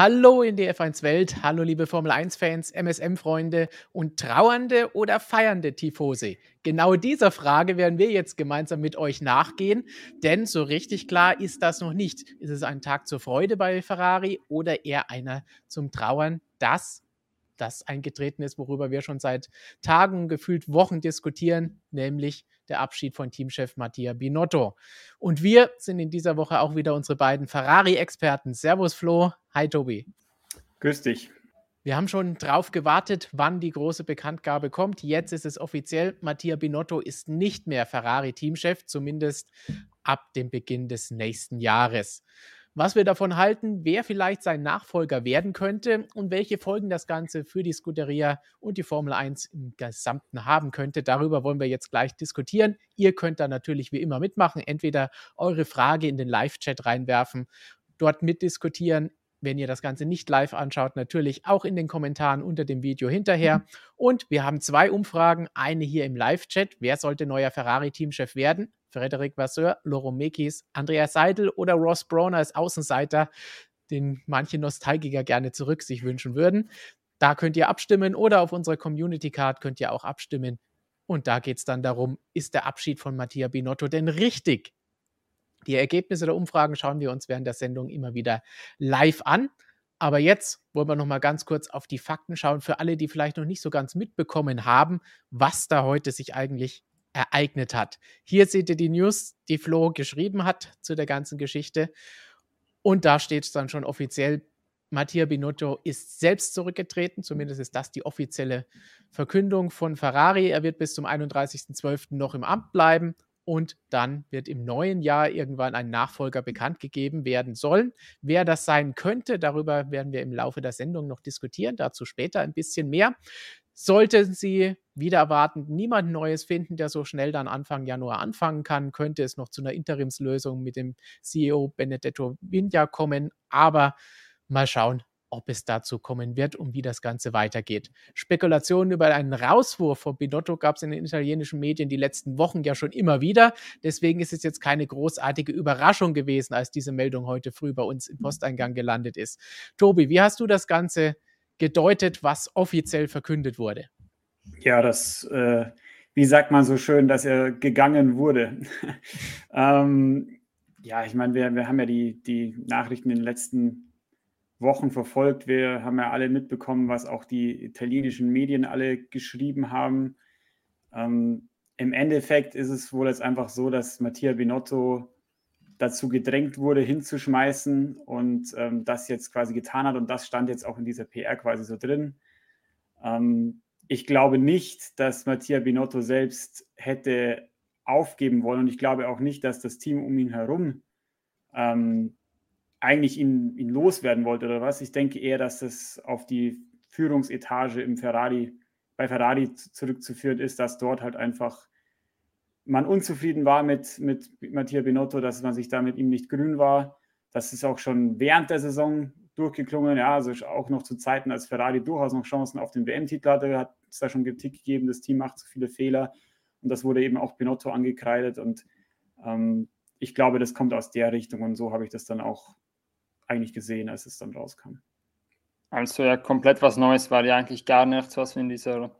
Hallo in die F1 Welt, hallo liebe Formel 1 Fans, MSM Freunde und trauernde oder feiernde Tifose. Genau dieser Frage werden wir jetzt gemeinsam mit euch nachgehen, denn so richtig klar ist das noch nicht. Ist es ein Tag zur Freude bei Ferrari oder eher einer zum Trauern, dass das eingetreten ist, worüber wir schon seit Tagen, gefühlt Wochen diskutieren, nämlich der Abschied von Teamchef Mattia Binotto. Und wir sind in dieser Woche auch wieder unsere beiden Ferrari-Experten. Servus Flo, hi Tobi. Grüß dich. Wir haben schon drauf gewartet, wann die große Bekanntgabe kommt. Jetzt ist es offiziell. Mattia Binotto ist nicht mehr Ferrari-Teamchef, zumindest ab dem Beginn des nächsten Jahres was wir davon halten, wer vielleicht sein Nachfolger werden könnte und welche Folgen das Ganze für die Scuderia und die Formel 1 im Gesamten haben könnte. Darüber wollen wir jetzt gleich diskutieren. Ihr könnt da natürlich wie immer mitmachen, entweder eure Frage in den Live-Chat reinwerfen, dort mitdiskutieren, wenn ihr das Ganze nicht live anschaut, natürlich auch in den Kommentaren unter dem Video hinterher. Und wir haben zwei Umfragen, eine hier im Live-Chat. Wer sollte neuer Ferrari-Teamchef werden? Frederik Vasseur, Loro Mekis, Andreas Seidel oder Ross Brown als Außenseiter, den manche Nostalgiker gerne zurück sich wünschen würden. Da könnt ihr abstimmen oder auf unserer Community Card könnt ihr auch abstimmen. Und da geht es dann darum, ist der Abschied von Mattia Binotto denn richtig? Die Ergebnisse der Umfragen schauen wir uns während der Sendung immer wieder live an. Aber jetzt wollen wir noch mal ganz kurz auf die Fakten schauen für alle, die vielleicht noch nicht so ganz mitbekommen haben, was da heute sich eigentlich ereignet hat. Hier seht ihr die News, die Flo geschrieben hat zu der ganzen Geschichte. Und da steht es dann schon offiziell, Mattia Binotto ist selbst zurückgetreten, zumindest ist das die offizielle Verkündung von Ferrari. Er wird bis zum 31.12. noch im Amt bleiben und dann wird im neuen Jahr irgendwann ein Nachfolger bekannt gegeben werden sollen. Wer das sein könnte, darüber werden wir im Laufe der Sendung noch diskutieren, dazu später ein bisschen mehr. Sollten Sie wieder erwartend niemand Neues finden, der so schnell dann Anfang Januar anfangen kann, könnte es noch zu einer Interimslösung mit dem CEO Benedetto Vinja kommen. Aber mal schauen, ob es dazu kommen wird und wie das Ganze weitergeht. Spekulationen über einen Rauswurf von Binotto gab es in den italienischen Medien die letzten Wochen ja schon immer wieder. Deswegen ist es jetzt keine großartige Überraschung gewesen, als diese Meldung heute früh bei uns im Posteingang gelandet ist. Tobi, wie hast du das Ganze gedeutet, was offiziell verkündet wurde. Ja, das, äh, wie sagt man so schön, dass er gegangen wurde. ähm, ja, ich meine, wir, wir haben ja die, die Nachrichten in den letzten Wochen verfolgt. Wir haben ja alle mitbekommen, was auch die italienischen Medien alle geschrieben haben. Ähm, Im Endeffekt ist es wohl jetzt einfach so, dass Mattia Binotto dazu gedrängt wurde, hinzuschmeißen und ähm, das jetzt quasi getan hat. Und das stand jetzt auch in dieser PR quasi so drin. Ähm, ich glaube nicht, dass Mattia Binotto selbst hätte aufgeben wollen. Und ich glaube auch nicht, dass das Team um ihn herum ähm, eigentlich ihn, ihn loswerden wollte oder was. Ich denke eher, dass das auf die Führungsetage im Ferrari, bei Ferrari zurückzuführen ist, dass dort halt einfach man unzufrieden war mit, mit Mattia Binotto, dass man sich da mit ihm nicht grün war. Das ist auch schon während der Saison durchgeklungen. Ja, also auch noch zu Zeiten, als Ferrari durchaus noch Chancen auf den WM-Titel hatte, hat es da schon Kritik gegeben, das Team macht zu viele Fehler. Und das wurde eben auch Binotto angekreidet. Und ähm, ich glaube, das kommt aus der Richtung. Und so habe ich das dann auch eigentlich gesehen, als es dann rauskam. Also ja, komplett was Neues war ja eigentlich gar nichts, was wir in dieser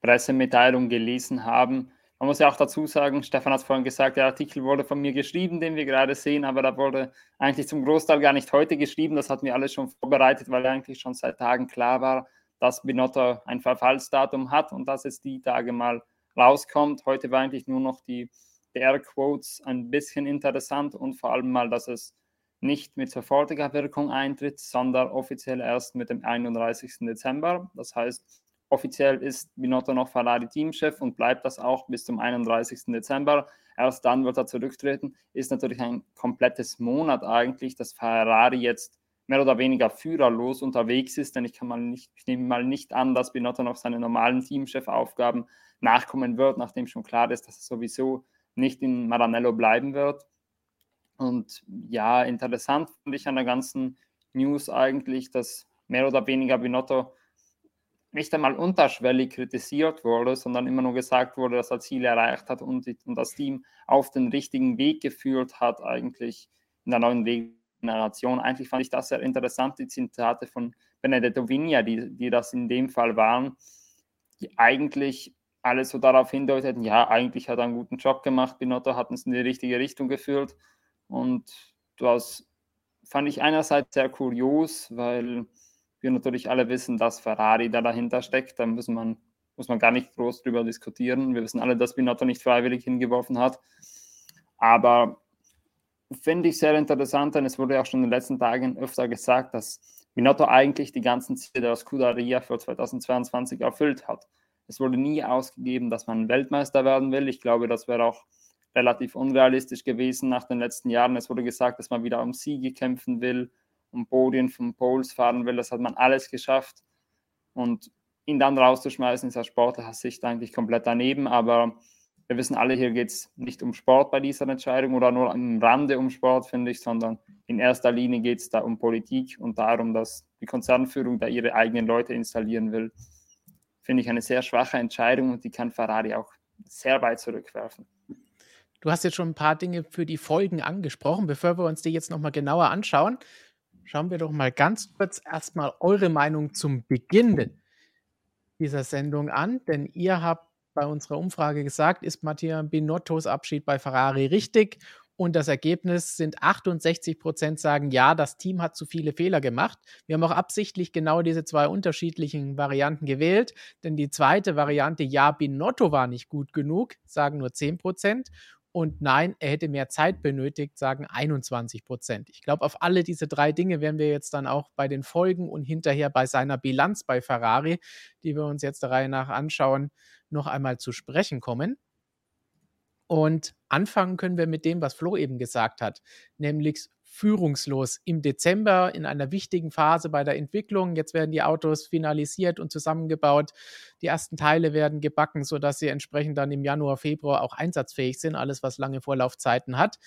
Pressemitteilung gelesen haben. Man muss ja auch dazu sagen, Stefan hat es vorhin gesagt, der Artikel wurde von mir geschrieben, den wir gerade sehen, aber da wurde eigentlich zum Großteil gar nicht heute geschrieben. Das hatten wir alles schon vorbereitet, weil eigentlich schon seit Tagen klar war, dass Binotto ein Verfallsdatum hat und dass es die Tage mal rauskommt. Heute war eigentlich nur noch die PR-Quotes ein bisschen interessant und vor allem mal, dass es nicht mit sofortiger Wirkung eintritt, sondern offiziell erst mit dem 31. Dezember. Das heißt, Offiziell ist Binotto noch Ferrari-Teamchef und bleibt das auch bis zum 31. Dezember. Erst dann wird er zurücktreten. Ist natürlich ein komplettes Monat eigentlich, dass Ferrari jetzt mehr oder weniger führerlos unterwegs ist, denn ich, kann mal nicht, ich nehme mal nicht an, dass Binotto noch seine normalen Teamchefaufgaben nachkommen wird, nachdem schon klar ist, dass er sowieso nicht in Maranello bleiben wird. Und ja, interessant finde ich an der ganzen News eigentlich, dass mehr oder weniger Binotto nicht einmal unterschwellig kritisiert wurde, sondern immer nur gesagt wurde, dass er Ziele erreicht hat und, und das Team auf den richtigen Weg geführt hat, eigentlich in der neuen Generation. Eigentlich fand ich das sehr interessant, die Zitate von Benedetto Vigna, die, die das in dem Fall waren, die eigentlich alles so darauf hindeuteten, ja, eigentlich hat er einen guten Job gemacht, Binotto hat uns in die richtige Richtung geführt und das fand ich einerseits sehr kurios, weil wir natürlich alle wissen, dass Ferrari da dahinter steckt, da muss man, muss man gar nicht groß drüber diskutieren. Wir wissen alle, dass Binotto nicht freiwillig hingeworfen hat, aber finde ich sehr interessant, denn es wurde auch schon in den letzten Tagen öfter gesagt, dass Binotto eigentlich die ganzen Ziele der Scuderia für 2022 erfüllt hat. Es wurde nie ausgegeben, dass man Weltmeister werden will. Ich glaube, das wäre auch relativ unrealistisch gewesen nach den letzten Jahren. Es wurde gesagt, dass man wieder um Siege kämpfen will, um Podien von Poles fahren will. Das hat man alles geschafft. Und ihn dann rauszuschmeißen, ist aus sportlicher Sicht eigentlich komplett daneben. Aber wir wissen alle, hier geht es nicht um Sport bei dieser Entscheidung oder nur am Rande um Sport, finde ich, sondern in erster Linie geht es da um Politik und darum, dass die Konzernführung da ihre eigenen Leute installieren will. Finde ich eine sehr schwache Entscheidung und die kann Ferrari auch sehr weit zurückwerfen. Du hast jetzt schon ein paar Dinge für die Folgen angesprochen. Bevor wir uns die jetzt nochmal genauer anschauen, schauen wir doch mal ganz kurz erstmal eure Meinung zum Beginn dieser Sendung an, denn ihr habt bei unserer Umfrage gesagt, ist Mattia Binottos Abschied bei Ferrari richtig? Und das Ergebnis sind 68 Prozent sagen, ja, das Team hat zu viele Fehler gemacht. Wir haben auch absichtlich genau diese zwei unterschiedlichen Varianten gewählt, denn die zweite Variante, ja, Binotto war nicht gut genug, sagen nur 10 Prozent. Und nein, er hätte mehr Zeit benötigt, sagen 21 Prozent. Ich glaube, auf alle diese drei Dinge werden wir jetzt dann auch bei den Folgen und hinterher bei seiner Bilanz bei Ferrari, die wir uns jetzt der Reihe nach anschauen, noch einmal zu sprechen kommen. Und anfangen können wir mit dem, was Flo eben gesagt hat, nämlich führungslos im Dezember in einer wichtigen Phase bei der Entwicklung. Jetzt werden die Autos finalisiert und zusammengebaut. Die ersten Teile werden gebacken, sodass sie entsprechend dann im Januar, Februar auch einsatzfähig sind. Alles, was lange Vorlaufzeiten hat.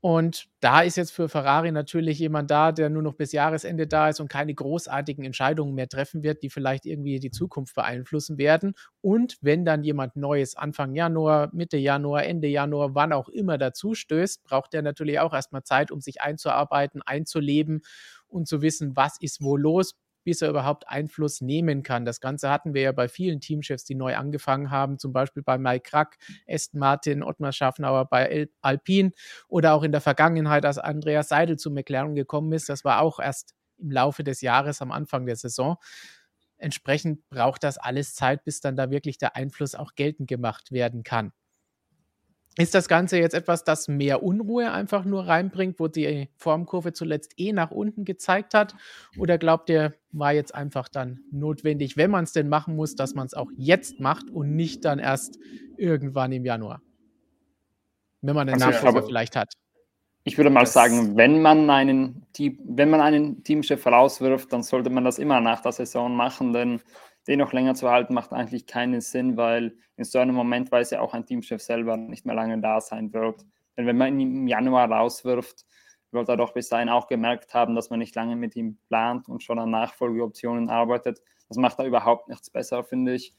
Und da ist jetzt für Ferrari natürlich jemand da, der nur noch bis Jahresende da ist und keine großartigen Entscheidungen mehr treffen wird, die vielleicht irgendwie die Zukunft beeinflussen werden. Und wenn dann jemand Neues Anfang Januar, Mitte Januar, Ende Januar, wann auch immer dazu stößt, braucht er natürlich auch erstmal Zeit, um sich einzuarbeiten, einzuleben und zu wissen, was ist wo los, bis er überhaupt Einfluss nehmen kann. Das Ganze hatten wir ja bei vielen Teamchefs, die neu angefangen haben, zum Beispiel bei Mike Krack, Aston Martin, Ottmar Schaffnauer bei Alpine oder auch in der Vergangenheit, als Andreas Seidel zu McLaren gekommen ist. Das war auch erst im Laufe des Jahres am Anfang der Saison. Entsprechend braucht das alles Zeit, bis dann da wirklich der Einfluss auch geltend gemacht werden kann. Ist das Ganze jetzt etwas, das mehr Unruhe einfach nur reinbringt, wo die Formkurve zuletzt eh nach unten gezeigt hat? Oder glaubt ihr, war jetzt einfach dann notwendig, wenn man es denn machen muss, dass man es auch jetzt macht und nicht dann erst irgendwann im Januar? Wenn man einen also, Nachfolger vielleicht hat. Ich würde mal das sagen, wenn man einen, Team, wenn man einen Teamchef rauswirft, dann sollte man das immer nach der Saison machen, denn den noch länger zu halten, macht eigentlich keinen Sinn, weil in so einem Moment weiß ja auch ein Teamchef selber nicht mehr lange da sein wird. Denn wenn man ihn im Januar rauswirft, wird er doch bis dahin auch gemerkt haben, dass man nicht lange mit ihm plant und schon an Nachfolgeoptionen arbeitet. Das macht da überhaupt nichts besser, finde ich.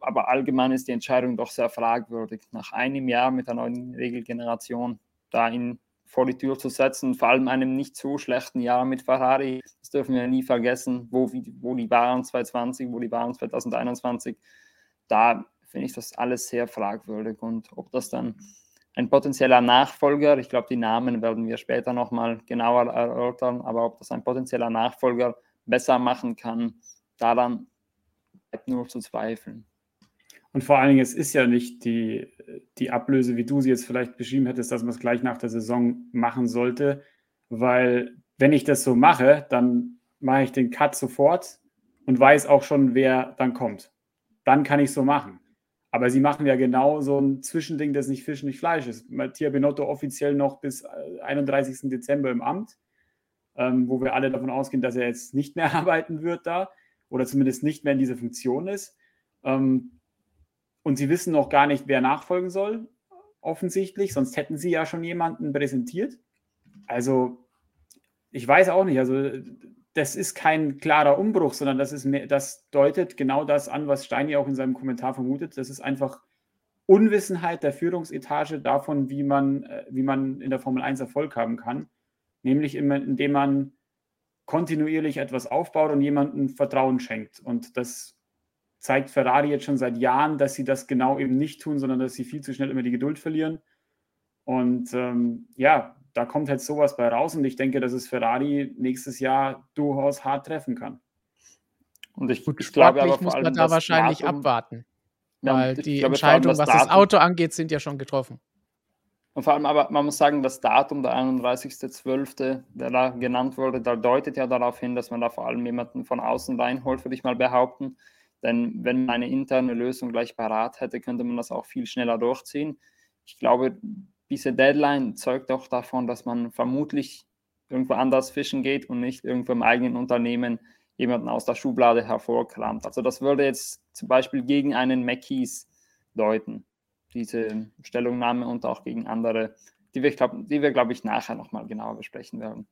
Aber allgemein ist die Entscheidung doch sehr fragwürdig. Nach einem Jahr mit der neuen Regelgeneration da ihn vor die Tür zu setzen, vor allem einem nicht so schlechten Jahr mit Ferrari. Das dürfen wir nie vergessen, wo, wo die waren 2020, wo die waren 2021. Da finde ich das alles sehr fragwürdig. Und ob das dann ein potenzieller Nachfolger, ich glaube, die Namen werden wir später nochmal genauer erörtern, aber ob das ein potenzieller Nachfolger besser machen kann, daran bleibt nur zu zweifeln. Und vor allen Dingen, es ist ja nicht die, die Ablöse, wie du sie jetzt vielleicht beschrieben hättest, dass man es gleich nach der Saison machen sollte, weil wenn ich das so mache, dann mache ich den Cut sofort und weiß auch schon, wer dann kommt. Dann kann ich so machen. Aber sie machen ja genau so ein Zwischending, das nicht Fisch, nicht Fleisch ist. Mattia Benotto offiziell noch bis 31. Äh, Dezember im Amt, ähm, wo wir alle davon ausgehen, dass er jetzt nicht mehr arbeiten wird da oder zumindest nicht mehr in dieser Funktion ist. Ähm, und sie wissen noch gar nicht, wer nachfolgen soll, offensichtlich, sonst hätten sie ja schon jemanden präsentiert. Also, ich weiß auch nicht, also das ist kein klarer Umbruch, sondern das, ist mehr, das deutet genau das an, was Steini auch in seinem Kommentar vermutet. Das ist einfach Unwissenheit der Führungsetage davon, wie man, äh, wie man in der Formel 1 Erfolg haben kann. nämlich indem man kontinuierlich etwas aufbaut und jemandem Vertrauen schenkt. Und das zeigt Ferrari jetzt schon seit Jahren, dass sie das genau eben nicht tun, sondern dass sie viel zu schnell immer die Geduld verlieren. Und ähm, ja, da kommt halt sowas bei raus und ich denke, dass es Ferrari nächstes Jahr durchaus hart treffen kann. Und ich, Gut, ich glaube aber muss man da wahrscheinlich Datum, abwarten. Ja, weil die glaube, Entscheidungen, was Datum, das Auto angeht, sind ja schon getroffen. Und vor allem aber, man muss sagen, das Datum, der 31.12., der da genannt wurde, da deutet ja darauf hin, dass man da vor allem jemanden von außen reinholt, würde ich mal behaupten. Denn wenn man eine interne Lösung gleich parat hätte, könnte man das auch viel schneller durchziehen. Ich glaube, diese Deadline zeugt auch davon, dass man vermutlich irgendwo anders fischen geht und nicht irgendwo im eigenen Unternehmen jemanden aus der Schublade hervorkramt. Also das würde jetzt zum Beispiel gegen einen Mackies deuten diese Stellungnahme und auch gegen andere, die wir, glaub, die wir glaube ich, nachher nochmal genauer besprechen werden.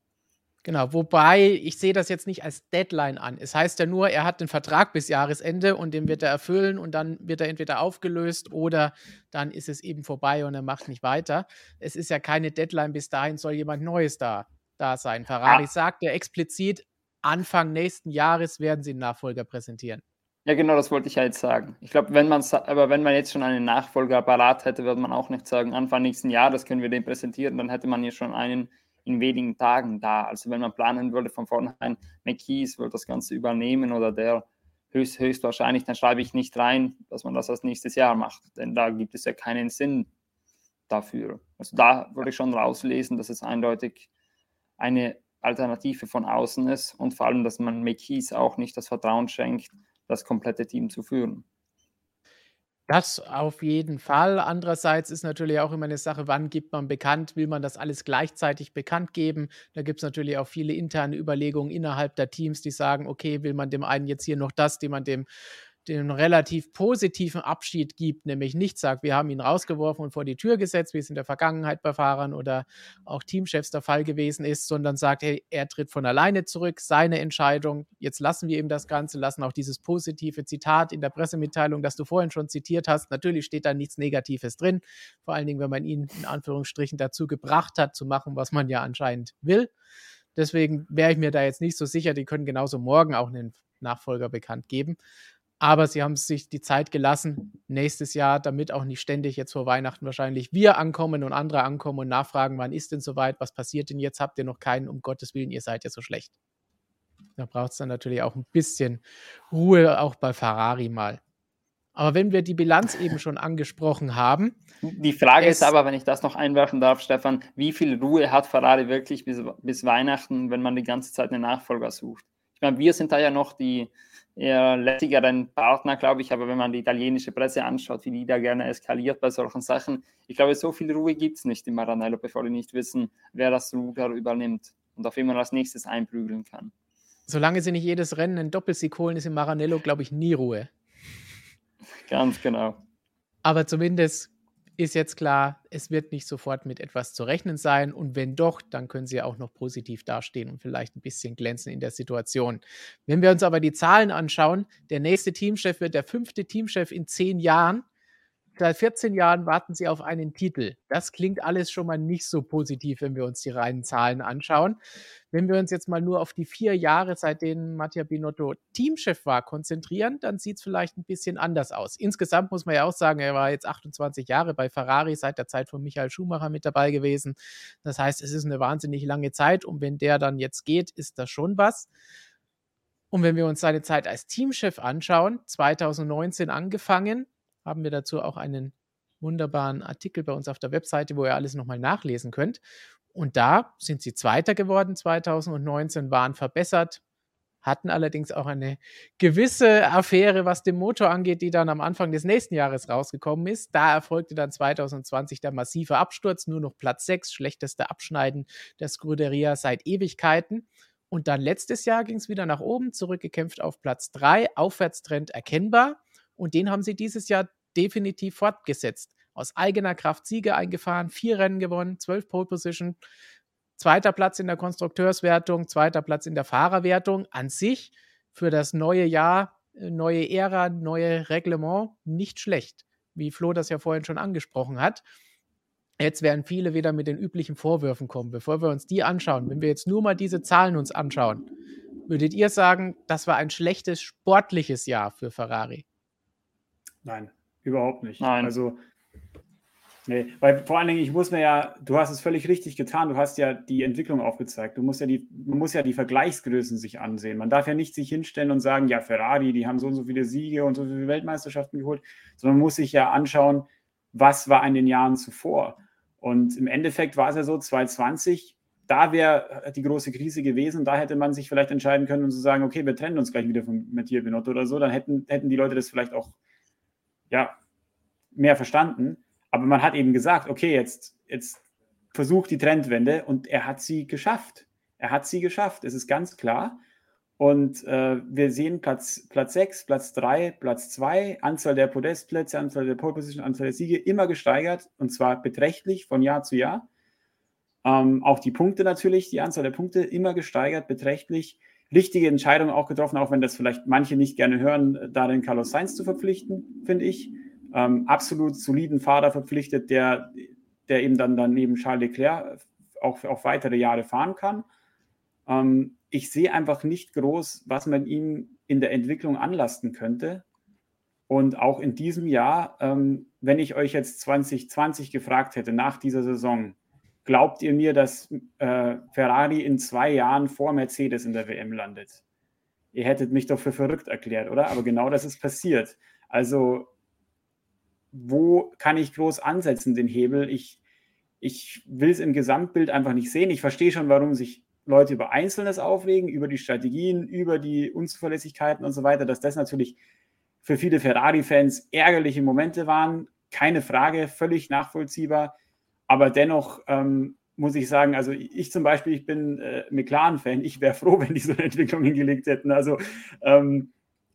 Genau, wobei ich sehe das jetzt nicht als Deadline an. Es heißt ja nur, er hat den Vertrag bis Jahresende und den wird er erfüllen und dann wird er entweder aufgelöst oder dann ist es eben vorbei und er macht nicht weiter. Es ist ja keine Deadline, bis dahin soll jemand Neues da, da sein. Ferrari ah. sagt ja explizit, Anfang nächsten Jahres werden sie einen Nachfolger präsentieren. Ja, genau, das wollte ich ja jetzt sagen. Ich glaube, wenn man aber wenn man jetzt schon einen Nachfolger parat hätte, würde man auch nicht sagen, Anfang nächsten Jahres können wir den präsentieren, dann hätte man hier schon einen in wenigen Tagen da. Also wenn man planen würde von vornherein, McKees wird das Ganze übernehmen oder der höchst, höchstwahrscheinlich, dann schreibe ich nicht rein, dass man das als nächstes Jahr macht, denn da gibt es ja keinen Sinn dafür. Also da würde ich schon rauslesen, dass es eindeutig eine Alternative von außen ist und vor allem, dass man McKees auch nicht das Vertrauen schenkt, das komplette Team zu führen. Das auf jeden Fall. Andererseits ist natürlich auch immer eine Sache, wann gibt man bekannt? Will man das alles gleichzeitig bekannt geben? Da gibt es natürlich auch viele interne Überlegungen innerhalb der Teams, die sagen, okay, will man dem einen jetzt hier noch das, die man dem den relativ positiven Abschied gibt, nämlich nicht sagt, wir haben ihn rausgeworfen und vor die Tür gesetzt, wie es in der Vergangenheit bei Fahrern oder auch Teamchefs der Fall gewesen ist, sondern sagt, hey, er tritt von alleine zurück, seine Entscheidung, jetzt lassen wir ihm das Ganze, lassen auch dieses positive Zitat in der Pressemitteilung, das du vorhin schon zitiert hast, natürlich steht da nichts Negatives drin, vor allen Dingen, wenn man ihn in Anführungsstrichen dazu gebracht hat, zu machen, was man ja anscheinend will. Deswegen wäre ich mir da jetzt nicht so sicher, die können genauso morgen auch einen Nachfolger bekannt geben. Aber sie haben sich die Zeit gelassen, nächstes Jahr, damit auch nicht ständig jetzt vor Weihnachten wahrscheinlich wir ankommen und andere ankommen und nachfragen, wann ist denn soweit, was passiert denn jetzt, habt ihr noch keinen, um Gottes Willen, ihr seid ja so schlecht. Da braucht es dann natürlich auch ein bisschen Ruhe, auch bei Ferrari mal. Aber wenn wir die Bilanz eben schon angesprochen haben. Die Frage ist aber, wenn ich das noch einwerfen darf, Stefan, wie viel Ruhe hat Ferrari wirklich bis, bis Weihnachten, wenn man die ganze Zeit einen Nachfolger sucht? Ich meine, wir sind da ja noch die, eher lässigeren Partner, glaube ich. Aber wenn man die italienische Presse anschaut, wie die da gerne eskaliert bei solchen Sachen, ich glaube, so viel Ruhe gibt es nicht in Maranello, bevor die nicht wissen, wer das Ruder übernimmt und auf immer als nächstes einprügeln kann. Solange sie nicht jedes Rennen in Doppelsieg holen, ist in Maranello, glaube ich, nie Ruhe. Ganz genau. Aber zumindest ist jetzt klar, es wird nicht sofort mit etwas zu rechnen sein. Und wenn doch, dann können sie auch noch positiv dastehen und vielleicht ein bisschen glänzen in der Situation. Wenn wir uns aber die Zahlen anschauen, der nächste Teamchef wird der fünfte Teamchef in zehn Jahren. Seit 14 Jahren warten sie auf einen Titel. Das klingt alles schon mal nicht so positiv, wenn wir uns die reinen Zahlen anschauen. Wenn wir uns jetzt mal nur auf die vier Jahre, seitdem Mattia Binotto Teamchef war, konzentrieren, dann sieht es vielleicht ein bisschen anders aus. Insgesamt muss man ja auch sagen, er war jetzt 28 Jahre bei Ferrari, seit der Zeit von Michael Schumacher mit dabei gewesen. Das heißt, es ist eine wahnsinnig lange Zeit und wenn der dann jetzt geht, ist das schon was. Und wenn wir uns seine Zeit als Teamchef anschauen, 2019 angefangen, haben wir dazu auch einen wunderbaren Artikel bei uns auf der Webseite, wo ihr alles nochmal nachlesen könnt. Und da sind sie Zweiter geworden 2019, waren verbessert, hatten allerdings auch eine gewisse Affäre, was den Motor angeht, die dann am Anfang des nächsten Jahres rausgekommen ist. Da erfolgte dann 2020 der massive Absturz, nur noch Platz 6, schlechteste Abschneiden der Scuderia seit Ewigkeiten. Und dann letztes Jahr ging es wieder nach oben, zurückgekämpft auf Platz 3, Aufwärtstrend erkennbar. Und den haben sie dieses Jahr definitiv fortgesetzt. Aus eigener Kraft Siege eingefahren, vier Rennen gewonnen, zwölf Pole Position, zweiter Platz in der Konstrukteurswertung, zweiter Platz in der Fahrerwertung. An sich für das neue Jahr, äh, neue Ära, neue Reglement nicht schlecht, wie Flo das ja vorhin schon angesprochen hat. Jetzt werden viele wieder mit den üblichen Vorwürfen kommen. Bevor wir uns die anschauen, wenn wir jetzt nur mal diese Zahlen uns anschauen, würdet ihr sagen, das war ein schlechtes sportliches Jahr für Ferrari? Nein, überhaupt nicht. Nein. Also Nee, weil vor allen Dingen, ich muss mir ja, du hast es völlig richtig getan, du hast ja die Entwicklung aufgezeigt. Du musst ja die, man muss ja die Vergleichsgrößen sich ansehen. Man darf ja nicht sich hinstellen und sagen, ja, Ferrari, die haben so und so viele Siege und so viele Weltmeisterschaften geholt, sondern man muss sich ja anschauen, was war in den Jahren zuvor. Und im Endeffekt war es ja so, 2020, da wäre die große Krise gewesen, da hätte man sich vielleicht entscheiden können und zu sagen, okay, wir trennen uns gleich wieder von Mathieu Binotto oder so, dann hätten, hätten die Leute das vielleicht auch ja, mehr verstanden. Aber man hat eben gesagt, okay, jetzt, jetzt versucht die Trendwende und er hat sie geschafft. Er hat sie geschafft, es ist ganz klar. Und äh, wir sehen Platz, Platz 6, Platz 3, Platz 2, Anzahl der Podestplätze, Anzahl der Pole Position, Anzahl der Siege immer gesteigert und zwar beträchtlich von Jahr zu Jahr. Ähm, auch die Punkte natürlich, die Anzahl der Punkte immer gesteigert, beträchtlich. Richtige Entscheidung auch getroffen, auch wenn das vielleicht manche nicht gerne hören, da den Carlos Sainz zu verpflichten, finde ich ähm, absolut soliden Fahrer verpflichtet, der, der eben dann, dann neben Charles Leclerc auch auf weitere Jahre fahren kann. Ähm, ich sehe einfach nicht groß, was man ihm in der Entwicklung anlasten könnte. Und auch in diesem Jahr, ähm, wenn ich euch jetzt 2020 gefragt hätte, nach dieser Saison, glaubt ihr mir, dass äh, Ferrari in zwei Jahren vor Mercedes in der WM landet? Ihr hättet mich doch für verrückt erklärt, oder? Aber genau das ist passiert. Also wo kann ich groß ansetzen, den Hebel? Ich, ich will es im Gesamtbild einfach nicht sehen. Ich verstehe schon, warum sich Leute über Einzelnes aufregen, über die Strategien, über die Unzuverlässigkeiten und so weiter, dass das natürlich für viele Ferrari-Fans ärgerliche Momente waren. Keine Frage, völlig nachvollziehbar. Aber dennoch ähm, muss ich sagen, also ich zum Beispiel, ich bin äh, McLaren-Fan. Ich wäre froh, wenn die so eine Entwicklung hingelegt hätten. Also ähm,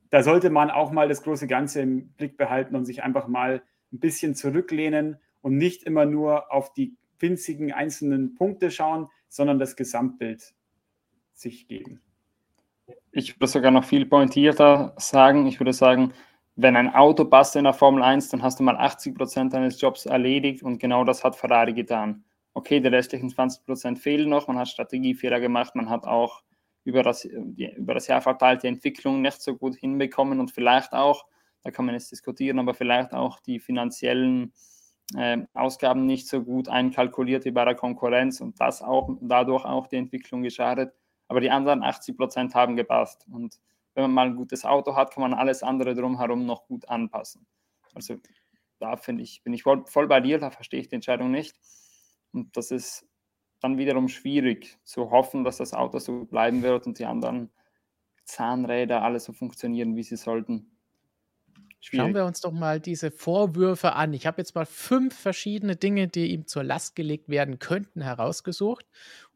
da sollte man auch mal das große Ganze im Blick behalten und sich einfach mal ein bisschen zurücklehnen und nicht immer nur auf die winzigen einzelnen Punkte schauen, sondern das Gesamtbild sich geben. Ich würde sogar noch viel pointierter sagen. Ich würde sagen, wenn ein Auto passt in der Formel 1, dann hast du mal 80 Prozent deines Jobs erledigt und genau das hat Ferrari getan. Okay, die restlichen 20 Prozent fehlen noch, man hat Strategiefehler gemacht, man hat auch über das, über das Jahr verteilt die Entwicklung nicht so gut hinbekommen und vielleicht auch, da kann man jetzt diskutieren, aber vielleicht auch die finanziellen äh, Ausgaben nicht so gut einkalkuliert wie bei der Konkurrenz und das auch dadurch auch die Entwicklung geschadet. Aber die anderen 80 Prozent haben gepasst. Und wenn man mal ein gutes Auto hat, kann man alles andere drumherum noch gut anpassen. Also da finde ich, bin ich voll, voll bei dir, da verstehe ich die Entscheidung nicht. Und das ist dann wiederum schwierig zu hoffen, dass das Auto so bleiben wird und die anderen Zahnräder alle so funktionieren, wie sie sollten. Schwierig. Schauen wir uns doch mal diese Vorwürfe an. Ich habe jetzt mal fünf verschiedene Dinge, die ihm zur Last gelegt werden könnten, herausgesucht.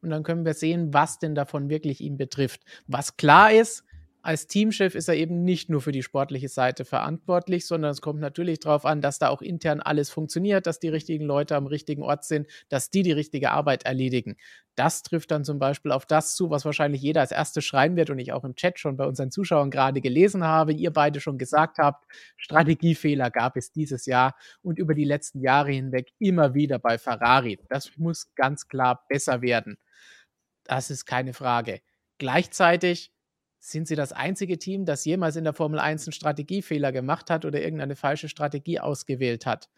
Und dann können wir sehen, was denn davon wirklich ihn betrifft. Was klar ist, als Teamchef ist er eben nicht nur für die sportliche Seite verantwortlich, sondern es kommt natürlich darauf an, dass da auch intern alles funktioniert, dass die richtigen Leute am richtigen Ort sind, dass die die richtige Arbeit erledigen. Das trifft dann zum Beispiel auf das zu, was wahrscheinlich jeder als erstes schreien wird und ich auch im Chat schon bei unseren Zuschauern gerade gelesen habe, ihr beide schon gesagt habt, Strategiefehler gab es dieses Jahr und über die letzten Jahre hinweg immer wieder bei Ferrari. Das muss ganz klar besser werden. Das ist keine Frage. Gleichzeitig sind sie das einzige Team, das jemals in der Formel 1 einen Strategiefehler gemacht hat oder irgendeine falsche Strategie ausgewählt hat?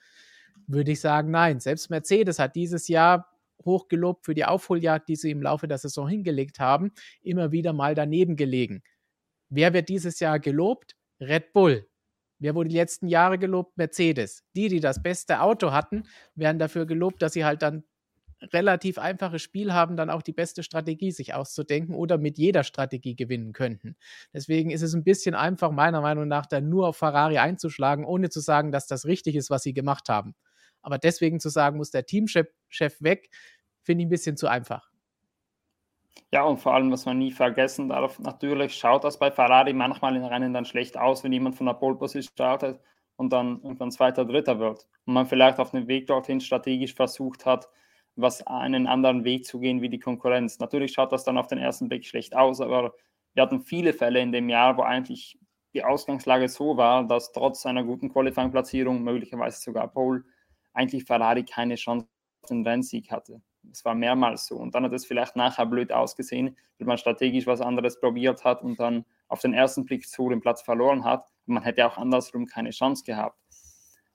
Würde ich sagen, nein. Selbst Mercedes hat dieses Jahr hochgelobt für die Aufholjagd, die sie im Laufe der Saison hingelegt haben, immer wieder mal daneben gelegen. Wer wird dieses Jahr gelobt? Red Bull. Wer wurde die letzten Jahre gelobt? Mercedes. Die, die das beste Auto hatten, werden dafür gelobt, dass sie halt dann relativ einfaches Spiel haben, dann auch die beste Strategie sich auszudenken oder mit jeder Strategie gewinnen könnten. Deswegen ist es ein bisschen einfach, meiner Meinung nach, dann nur auf Ferrari einzuschlagen, ohne zu sagen, dass das richtig ist, was sie gemacht haben. Aber deswegen zu sagen, muss der Teamchef weg, finde ich ein bisschen zu einfach. Ja, und vor allem, was man nie vergessen darf, natürlich schaut das bei Ferrari manchmal in Rennen dann schlecht aus, wenn jemand von der Pole Position startet und dann irgendwann Zweiter, Dritter wird. Und man vielleicht auf dem Weg dorthin strategisch versucht hat, was einen anderen Weg zu gehen wie die Konkurrenz. Natürlich schaut das dann auf den ersten Blick schlecht aus, aber wir hatten viele Fälle in dem Jahr, wo eigentlich die Ausgangslage so war, dass trotz einer guten Qualifying-Platzierung, möglicherweise sogar Pole, eigentlich Ferrari keine Chance den Rennsieg hatte. Es war mehrmals so. Und dann hat es vielleicht nachher blöd ausgesehen, weil man strategisch was anderes probiert hat und dann auf den ersten Blick so den Platz verloren hat. Und man hätte auch andersrum keine Chance gehabt.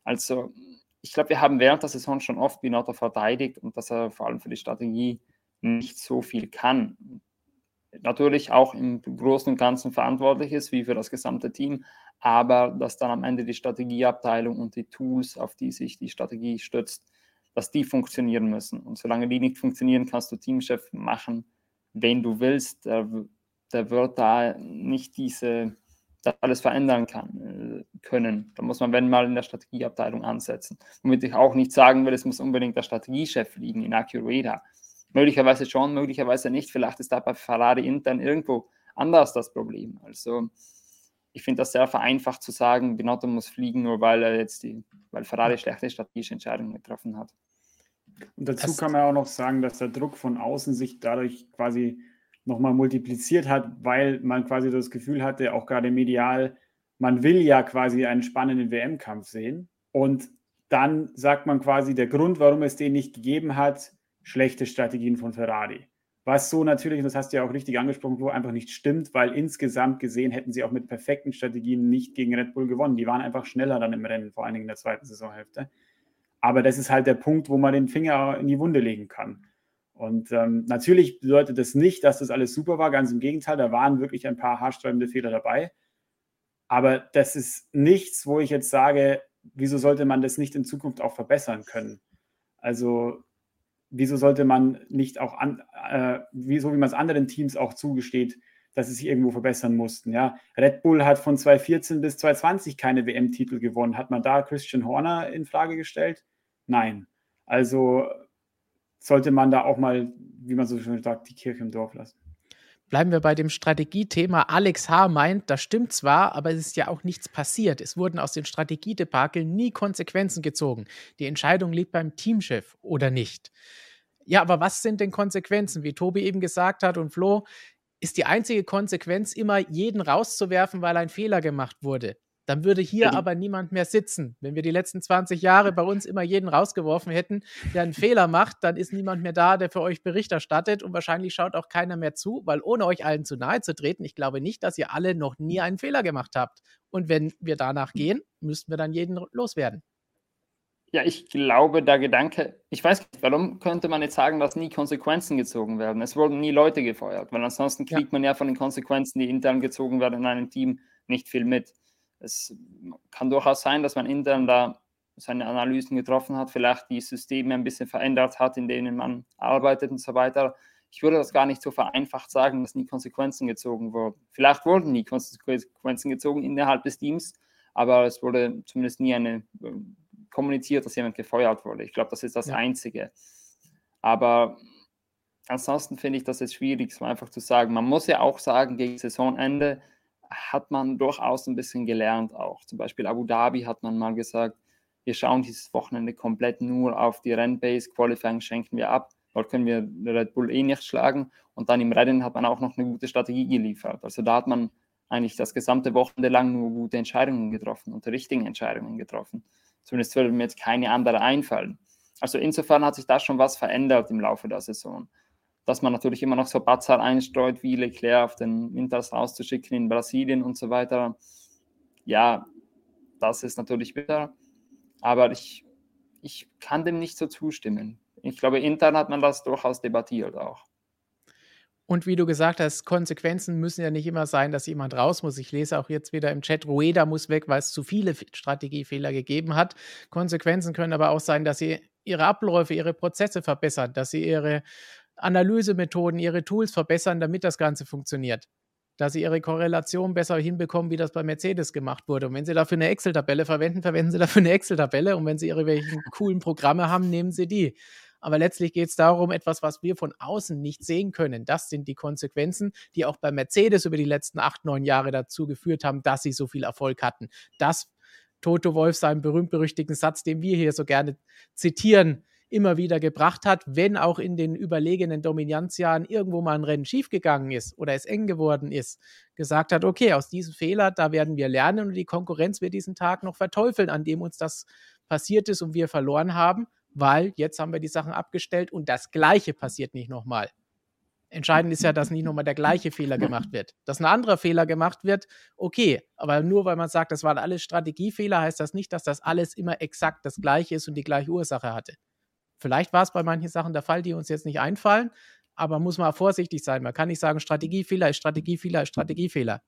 Also, ich glaube, wir haben während der Saison schon oft Binotto verteidigt und dass er vor allem für die Strategie nicht so viel kann. Natürlich auch im Großen und Ganzen verantwortlich ist, wie für das gesamte Team, aber dass dann am Ende die Strategieabteilung und die Tools, auf die sich die Strategie stützt, dass die funktionieren müssen. Und solange die nicht funktionieren, kannst du Teamchef machen, wen du willst. Der, der wird da nicht diese das alles verändern kann, äh, können. Da muss man, wenn mal, in der Strategieabteilung ansetzen. Womit ich auch nicht sagen will, es muss unbedingt der Strategiechef liegen in Accurata. Möglicherweise schon, möglicherweise nicht. Vielleicht ist da bei Ferrari intern irgendwo anders das Problem. Also ich finde das sehr vereinfacht zu sagen, Binotto muss fliegen, nur weil er jetzt die, weil Ferrari schlechte strategische Entscheidungen getroffen hat. Und dazu das kann man auch noch sagen, dass der Druck von außen sich dadurch quasi nochmal multipliziert hat, weil man quasi das Gefühl hatte, auch gerade medial, man will ja quasi einen spannenden WM-Kampf sehen. Und dann sagt man quasi, der Grund, warum es den nicht gegeben hat, schlechte Strategien von Ferrari. Was so natürlich, und das hast du ja auch richtig angesprochen, wo einfach nicht stimmt, weil insgesamt gesehen hätten sie auch mit perfekten Strategien nicht gegen Red Bull gewonnen. Die waren einfach schneller dann im Rennen, vor allen Dingen in der zweiten Saisonhälfte. Aber das ist halt der Punkt, wo man den Finger in die Wunde legen kann. Und ähm, natürlich bedeutet das nicht, dass das alles super war, ganz im Gegenteil, da waren wirklich ein paar haarsträubende Fehler dabei. Aber das ist nichts, wo ich jetzt sage, wieso sollte man das nicht in Zukunft auch verbessern können? Also wieso sollte man nicht auch an, äh, wie, so wie man es anderen Teams auch zugesteht, dass sie sich irgendwo verbessern mussten. Ja, Red Bull hat von 2014 bis 2020 keine WM-Titel gewonnen. Hat man da Christian Horner in Frage gestellt? Nein. Also sollte man da auch mal, wie man so schön sagt, die Kirche im Dorf lassen. Bleiben wir bei dem Strategiethema. Alex H. meint, das stimmt zwar, aber es ist ja auch nichts passiert. Es wurden aus den Strategiedebakeln nie Konsequenzen gezogen. Die Entscheidung liegt beim Teamchef oder nicht. Ja, aber was sind denn Konsequenzen? Wie Tobi eben gesagt hat und Flo, ist die einzige Konsequenz immer, jeden rauszuwerfen, weil ein Fehler gemacht wurde. Dann würde hier aber niemand mehr sitzen. Wenn wir die letzten 20 Jahre bei uns immer jeden rausgeworfen hätten, der einen Fehler macht, dann ist niemand mehr da, der für euch Bericht erstattet und wahrscheinlich schaut auch keiner mehr zu, weil ohne euch allen zu nahe zu treten, ich glaube nicht, dass ihr alle noch nie einen Fehler gemacht habt. Und wenn wir danach gehen, müssten wir dann jeden loswerden. Ja, ich glaube, der Gedanke, ich weiß nicht, warum könnte man jetzt sagen, dass nie Konsequenzen gezogen werden? Es wurden nie Leute gefeuert, weil ansonsten kriegt ja. man ja von den Konsequenzen, die intern gezogen werden in einem Team, nicht viel mit es kann durchaus sein, dass man intern da seine Analysen getroffen hat, vielleicht die Systeme ein bisschen verändert hat, in denen man arbeitet und so weiter. Ich würde das gar nicht so vereinfacht sagen, dass nie Konsequenzen gezogen wurden. Vielleicht wurden nie Konsequenzen gezogen innerhalb des Teams, aber es wurde zumindest nie eine äh, kommuniziert, dass jemand gefeuert wurde. Ich glaube, das ist das ja. Einzige. Aber ansonsten finde ich das jetzt schwierig, so einfach zu sagen. Man muss ja auch sagen, gegen Saisonende hat man durchaus ein bisschen gelernt auch. Zum Beispiel Abu Dhabi hat man mal gesagt, wir schauen dieses Wochenende komplett nur auf die Rennbase, Qualifying schenken wir ab, dort können wir Red Bull eh nicht schlagen und dann im Rennen hat man auch noch eine gute Strategie geliefert. Also da hat man eigentlich das gesamte Wochenende lang nur gute Entscheidungen getroffen und richtige Entscheidungen getroffen. Zumindest würde mir jetzt keine andere einfallen. Also insofern hat sich da schon was verändert im Laufe der Saison dass man natürlich immer noch so Batzer einstreut, wie Leclerc auf den Winters rauszuschicken in Brasilien und so weiter. Ja, das ist natürlich bitter, aber ich, ich kann dem nicht so zustimmen. Ich glaube, intern hat man das durchaus debattiert auch. Und wie du gesagt hast, Konsequenzen müssen ja nicht immer sein, dass jemand raus muss. Ich lese auch jetzt wieder im Chat, Rueda muss weg, weil es zu viele Strategiefehler gegeben hat. Konsequenzen können aber auch sein, dass sie ihre Abläufe, ihre Prozesse verbessern, dass sie ihre Analysemethoden, ihre Tools verbessern, damit das Ganze funktioniert. Dass sie ihre Korrelation besser hinbekommen, wie das bei Mercedes gemacht wurde. Und wenn sie dafür eine Excel-Tabelle verwenden, verwenden sie dafür eine Excel-Tabelle. Und wenn sie ihre welchen coolen Programme haben, nehmen sie die. Aber letztlich geht es darum, etwas, was wir von außen nicht sehen können. Das sind die Konsequenzen, die auch bei Mercedes über die letzten acht, neun Jahre dazu geführt haben, dass sie so viel Erfolg hatten. Das Toto Wolf seinen berühmt-berüchtigten Satz, den wir hier so gerne zitieren, immer wieder gebracht hat, wenn auch in den überlegenen Dominanzjahren irgendwo mal ein Rennen schiefgegangen ist oder es eng geworden ist, gesagt hat, okay, aus diesem Fehler, da werden wir lernen und die Konkurrenz wird diesen Tag noch verteufeln, an dem uns das passiert ist und wir verloren haben. weil jetzt haben wir die Sachen abgestellt und das Gleiche passiert nicht nochmal. Entscheidend ist ja, dass nicht nochmal der gleiche Fehler gemacht wird. Dass ein anderer Fehler gemacht wird, okay. Aber nur weil man sagt, das waren alles Strategiefehler, heißt das nicht, dass das alles immer exakt das gleiche ist und die gleiche Ursache hatte. Vielleicht war es bei manchen Sachen der Fall, die uns jetzt nicht einfallen, aber muss man vorsichtig sein. Man kann nicht sagen, Strategiefehler ist Strategiefehler ist Strategiefehler.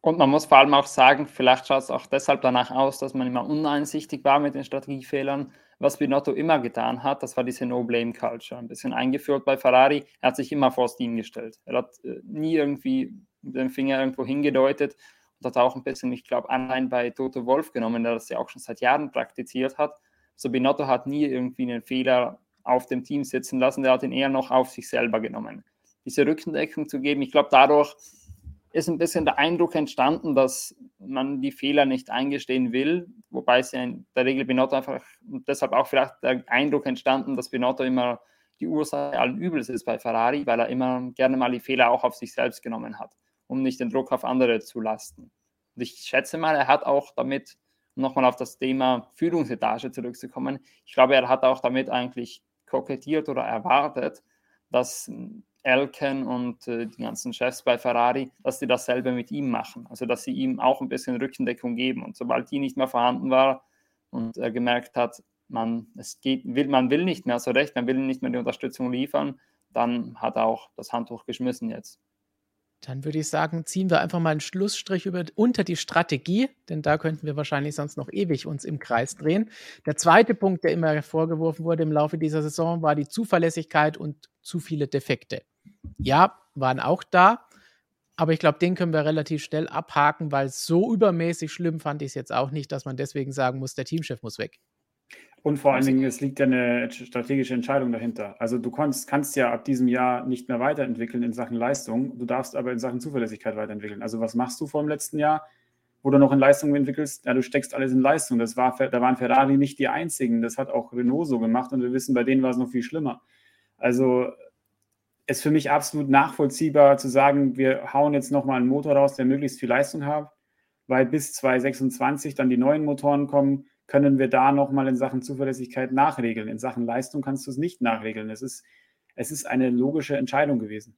Und man muss vor allem auch sagen, vielleicht schaut es auch deshalb danach aus, dass man immer uneinsichtig war mit den Strategiefehlern was Binotto immer getan hat, das war diese No-Blame-Culture. Ein bisschen eingeführt bei Ferrari. Er hat sich immer vor das Team gestellt. Er hat äh, nie irgendwie mit dem Finger irgendwo hingedeutet und hat auch ein bisschen, ich glaube, Anleihen bei Toto Wolf genommen, der das ja auch schon seit Jahren praktiziert hat. So Binotto hat nie irgendwie einen Fehler auf dem Team sitzen lassen, der hat ihn eher noch auf sich selber genommen. Diese Rückendeckung zu geben, ich glaube, dadurch ist ein bisschen der Eindruck entstanden, dass man die Fehler nicht eingestehen will, wobei es ja in der Regel Binotto einfach, und deshalb auch vielleicht der Eindruck entstanden, dass Binotto immer die Ursache allen Übels ist bei Ferrari, weil er immer gerne mal die Fehler auch auf sich selbst genommen hat, um nicht den Druck auf andere zu lasten. Und ich schätze mal, er hat auch damit, nochmal auf das Thema Führungsetage zurückzukommen, ich glaube, er hat auch damit eigentlich kokettiert oder erwartet, dass Elken und äh, die ganzen Chefs bei Ferrari, dass sie dasselbe mit ihm machen. Also dass sie ihm auch ein bisschen Rückendeckung geben. Und sobald die nicht mehr vorhanden war und er gemerkt hat, man, es geht, will, man will nicht mehr so recht, man will nicht mehr die Unterstützung liefern, dann hat er auch das Handtuch geschmissen jetzt. Dann würde ich sagen, ziehen wir einfach mal einen Schlussstrich über, unter die Strategie, denn da könnten wir wahrscheinlich sonst noch ewig uns im Kreis drehen. Der zweite Punkt, der immer vorgeworfen wurde im Laufe dieser Saison, war die Zuverlässigkeit und zu viele Defekte. Ja, waren auch da, aber ich glaube, den können wir relativ schnell abhaken, weil so übermäßig schlimm fand ich es jetzt auch nicht, dass man deswegen sagen muss, der Teamchef muss weg. Und vor allen Dingen, es liegt ja eine strategische Entscheidung dahinter. Also du kannst, kannst ja ab diesem Jahr nicht mehr weiterentwickeln in Sachen Leistung, du darfst aber in Sachen Zuverlässigkeit weiterentwickeln. Also was machst du vor dem letzten Jahr, wo du noch in Leistung entwickelst? Ja, du steckst alles in Leistung. Das war, da waren Ferrari nicht die einzigen. Das hat auch Renault so gemacht und wir wissen, bei denen war es noch viel schlimmer. Also ist für mich absolut nachvollziehbar zu sagen, wir hauen jetzt nochmal einen Motor raus, der möglichst viel Leistung hat, weil bis 2026 dann die neuen Motoren kommen können wir da nochmal in Sachen Zuverlässigkeit nachregeln. In Sachen Leistung kannst du es nicht nachregeln. Es ist, es ist eine logische Entscheidung gewesen.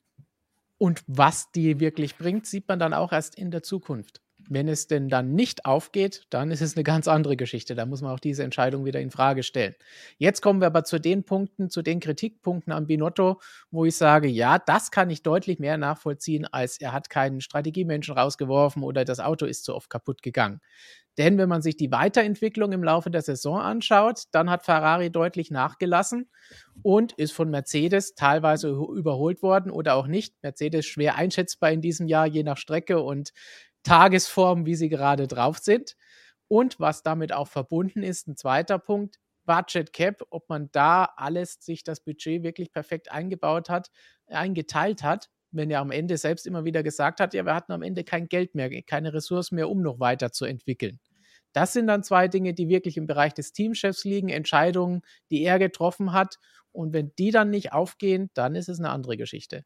Und was die wirklich bringt, sieht man dann auch erst in der Zukunft. Wenn es denn dann nicht aufgeht, dann ist es eine ganz andere Geschichte. Da muss man auch diese Entscheidung wieder in Frage stellen. Jetzt kommen wir aber zu den Punkten, zu den Kritikpunkten an Binotto, wo ich sage, ja, das kann ich deutlich mehr nachvollziehen, als er hat keinen Strategiemenschen rausgeworfen oder das Auto ist zu oft kaputt gegangen. Denn wenn man sich die Weiterentwicklung im Laufe der Saison anschaut, dann hat Ferrari deutlich nachgelassen und ist von Mercedes teilweise überholt worden oder auch nicht. Mercedes schwer einschätzbar in diesem Jahr, je nach Strecke und Tagesform, wie sie gerade drauf sind. Und was damit auch verbunden ist, ein zweiter Punkt, Budget Cap, ob man da alles sich das Budget wirklich perfekt eingebaut hat, eingeteilt hat, wenn er am Ende selbst immer wieder gesagt hat, ja, wir hatten am Ende kein Geld mehr, keine Ressourcen mehr, um noch weiter zu entwickeln. Das sind dann zwei Dinge, die wirklich im Bereich des Teamchefs liegen, Entscheidungen, die er getroffen hat. Und wenn die dann nicht aufgehen, dann ist es eine andere Geschichte.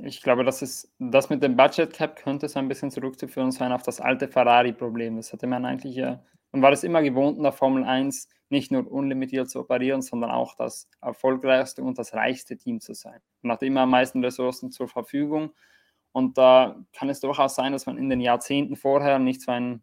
Ich glaube, das ist das mit dem Budget Cap könnte so ein bisschen zurückzuführen sein auf das alte Ferrari-Problem. Das hatte man eigentlich ja, man war es immer gewohnt in der Formel 1, nicht nur unlimitiert zu operieren, sondern auch das erfolgreichste und das reichste Team zu sein. Man hat immer am meisten Ressourcen zur Verfügung. Und da kann es durchaus sein, dass man in den Jahrzehnten vorher nicht so ein,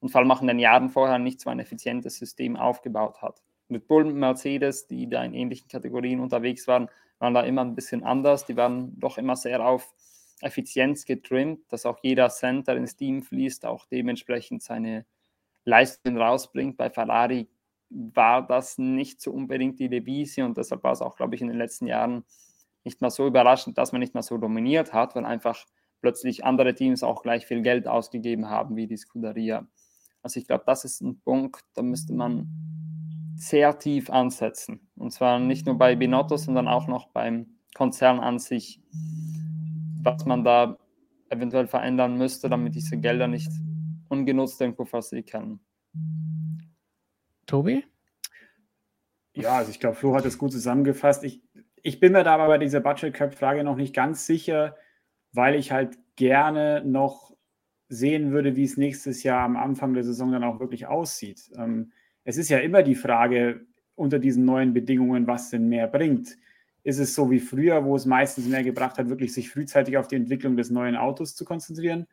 und vor allem auch in den Jahren vorher nicht so ein effizientes System aufgebaut hat. Mit Bull, Mercedes, die da in ähnlichen Kategorien unterwegs waren, waren da immer ein bisschen anders. Die waren doch immer sehr auf Effizienz getrimmt, dass auch jeder Cent, der ins Team fließt, auch dementsprechend seine Leistungen rausbringt. Bei Ferrari war das nicht so unbedingt die Devise und deshalb war es auch, glaube ich, in den letzten Jahren nicht mal so überraschend, dass man nicht mal so dominiert hat, weil einfach plötzlich andere Teams auch gleich viel Geld ausgegeben haben wie die Scuderia. Also ich glaube, das ist ein Punkt, da müsste man sehr tief ansetzen. Und zwar nicht nur bei Binotto, sondern auch noch beim Konzern an sich, was man da eventuell verändern müsste, damit diese Gelder nicht ungenutzt irgendwo versickern. Tobi? Ja, also ich glaube, Flo hat es gut zusammengefasst. Ich, ich bin mir da aber bei dieser Budget Cap-Frage noch nicht ganz sicher, weil ich halt gerne noch sehen würde, wie es nächstes Jahr am Anfang der Saison dann auch wirklich aussieht. Ähm, es ist ja immer die Frage, unter diesen neuen Bedingungen, was denn mehr bringt. Ist es so wie früher, wo es meistens mehr gebracht hat, wirklich sich frühzeitig auf die Entwicklung des neuen Autos zu konzentrieren?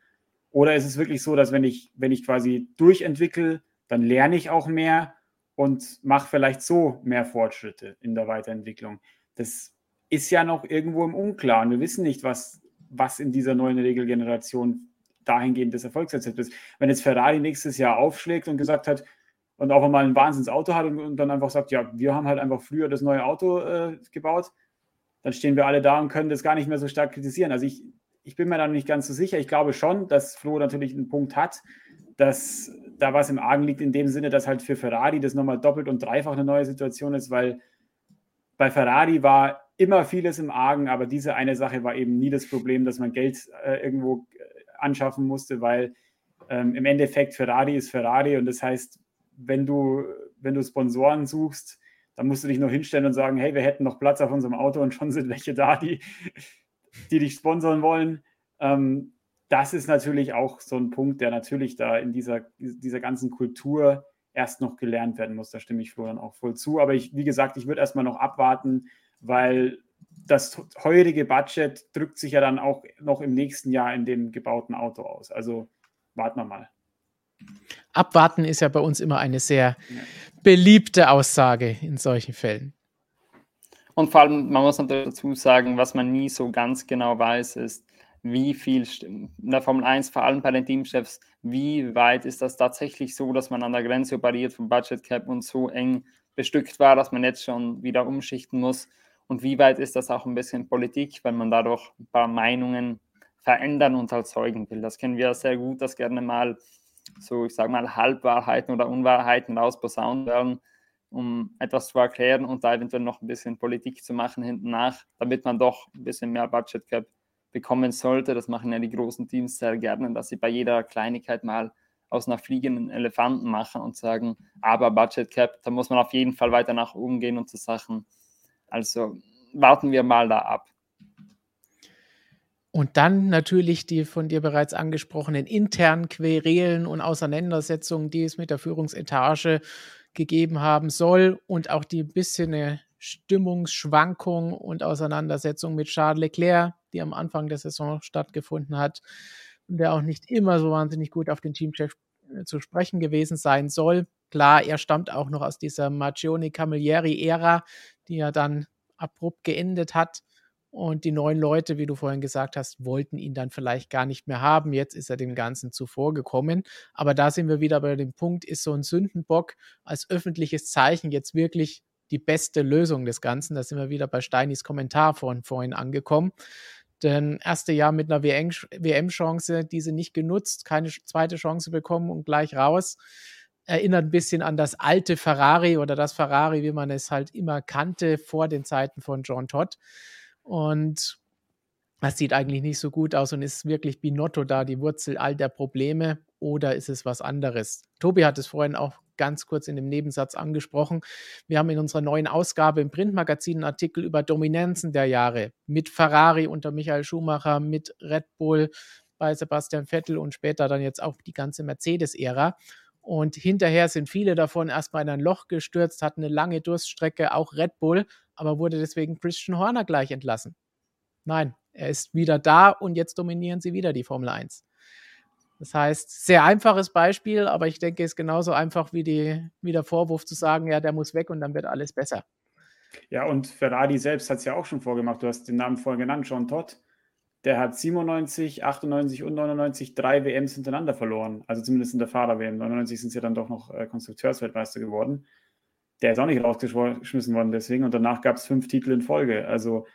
Oder ist es wirklich so, dass wenn ich, wenn ich quasi durchentwickle, dann lerne ich auch mehr und mache vielleicht so mehr Fortschritte in der Weiterentwicklung? Das ist ja noch irgendwo im Unklaren. Wir wissen nicht, was, was in dieser neuen Regelgeneration dahingehend das Erfolgsrezept ist. Wenn jetzt Ferrari nächstes Jahr aufschlägt und gesagt hat, und auch mal ein Wahnsinnsauto hat und, und, dann einfach sagt, ja, wir haben halt einfach früher das neue Auto äh, gebaut, dann stehen wir alle da und können das gar nicht mehr so stark kritisieren. Also ich, ich bin mir da nicht ganz so sicher. Ich glaube schon, dass Flo natürlich einen Punkt hat, dass da was im Argen liegt in dem Sinne, dass halt für Ferrari das nochmal doppelt und dreifach eine neue Situation ist, weil bei Ferrari war immer vieles im Argen, aber diese eine Sache war eben nie das Problem, dass man Geld äh, irgendwo äh, anschaffen musste, weil ähm, im Endeffekt Ferrari ist Ferrari und das heißt, wenn du, wenn du Sponsoren suchst, dann musst du dich noch hinstellen und sagen, hey, wir hätten noch Platz auf unserem Auto und schon sind welche da, die, die dich sponsoren wollen. Ähm, das ist natürlich auch so ein Punkt, der natürlich da in dieser, dieser ganzen Kultur erst noch gelernt werden muss. Da stimme ich Florian auch voll zu. Aber ich, wie gesagt, ich würde erstmal noch abwarten, weil das heurige Budget drückt sich ja dann auch noch im nächsten Jahr in dem gebauten Auto aus. Also warten wir mal. Abwarten ist ja bei uns immer eine sehr beliebte Aussage in solchen Fällen. Und vor allem, man muss natürlich dazu sagen, was man nie so ganz genau weiß, ist, wie viel in der Formel 1, vor allem bei den Teamchefs, wie weit ist das tatsächlich so, dass man an der Grenze operiert vom Budget Cap und so eng bestückt war, dass man jetzt schon wieder umschichten muss und wie weit ist das auch ein bisschen Politik, wenn man dadurch ein paar Meinungen verändern und erzeugen will. Das kennen wir sehr gut, dass gerne mal so, ich sage mal, Halbwahrheiten oder Unwahrheiten rausposaunt werden, um etwas zu erklären und da eventuell noch ein bisschen Politik zu machen hinten nach, damit man doch ein bisschen mehr Budget Cap bekommen sollte. Das machen ja die großen Teams sehr gerne, dass sie bei jeder Kleinigkeit mal aus einer fliegenden Elefanten machen und sagen, aber Budget Cap, da muss man auf jeden Fall weiter nach oben gehen und zu Sachen also warten wir mal da ab. Und dann natürlich die von dir bereits angesprochenen internen Querelen und Auseinandersetzungen, die es mit der Führungsetage gegeben haben soll und auch die bisschen eine Stimmungsschwankung und Auseinandersetzung mit Charles Leclerc, die am Anfang der Saison stattgefunden hat und der auch nicht immer so wahnsinnig gut auf den Teamchef äh, zu sprechen gewesen sein soll. Klar, er stammt auch noch aus dieser Marcioni Camilleri-Ära, die ja dann abrupt geendet hat. Und die neuen Leute, wie du vorhin gesagt hast, wollten ihn dann vielleicht gar nicht mehr haben. Jetzt ist er dem Ganzen zuvorgekommen. Aber da sind wir wieder bei dem Punkt, ist so ein Sündenbock als öffentliches Zeichen jetzt wirklich die beste Lösung des Ganzen? Da sind wir wieder bei Steinis Kommentar von vorhin angekommen. Denn erste Jahr mit einer WM-Chance, diese nicht genutzt, keine zweite Chance bekommen und gleich raus erinnert ein bisschen an das alte Ferrari oder das Ferrari, wie man es halt immer kannte vor den Zeiten von John Todd. Und das sieht eigentlich nicht so gut aus und ist wirklich Binotto da die Wurzel all der Probleme oder ist es was anderes? Tobi hat es vorhin auch ganz kurz in dem Nebensatz angesprochen. Wir haben in unserer neuen Ausgabe im Printmagazin einen Artikel über Dominanzen der Jahre mit Ferrari unter Michael Schumacher, mit Red Bull bei Sebastian Vettel und später dann jetzt auch die ganze Mercedes-Ära. Und hinterher sind viele davon erstmal in ein Loch gestürzt, hatten eine lange Durststrecke, auch Red Bull, aber wurde deswegen Christian Horner gleich entlassen. Nein, er ist wieder da und jetzt dominieren sie wieder die Formel 1. Das heißt, sehr einfaches Beispiel, aber ich denke, es ist genauso einfach wie, die, wie der Vorwurf zu sagen, ja, der muss weg und dann wird alles besser. Ja, und Ferrari selbst hat es ja auch schon vorgemacht. Du hast den Namen vorhin genannt, John Todd der hat 97, 98 und 99 drei WMs hintereinander verloren. Also zumindest in der Fahrer-WM. 99 sind sie dann doch noch äh, Konstrukteursweltmeister geworden. Der ist auch nicht rausgeschmissen worden deswegen. Und danach gab es fünf Titel in Folge. Also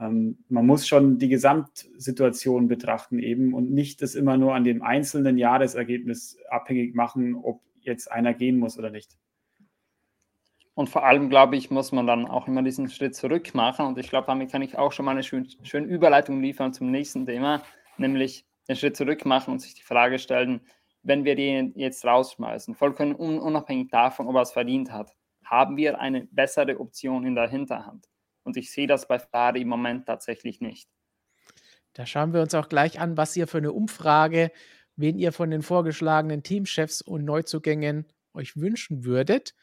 ähm, man muss schon die Gesamtsituation betrachten eben und nicht das immer nur an dem einzelnen Jahresergebnis abhängig machen, ob jetzt einer gehen muss oder nicht. Und vor allem, glaube ich, muss man dann auch immer diesen Schritt zurück machen. Und ich glaube, damit kann ich auch schon mal eine schön, schöne Überleitung liefern zum nächsten Thema, nämlich den Schritt zurück machen und sich die Frage stellen, wenn wir den jetzt rausschmeißen, vollkommen unabhängig davon, ob er es verdient hat, haben wir eine bessere Option in der Hinterhand. Und ich sehe das bei Ferrari im Moment tatsächlich nicht. Da schauen wir uns auch gleich an, was ihr für eine Umfrage, wen ihr von den vorgeschlagenen Teamchefs und Neuzugängen euch wünschen würdet.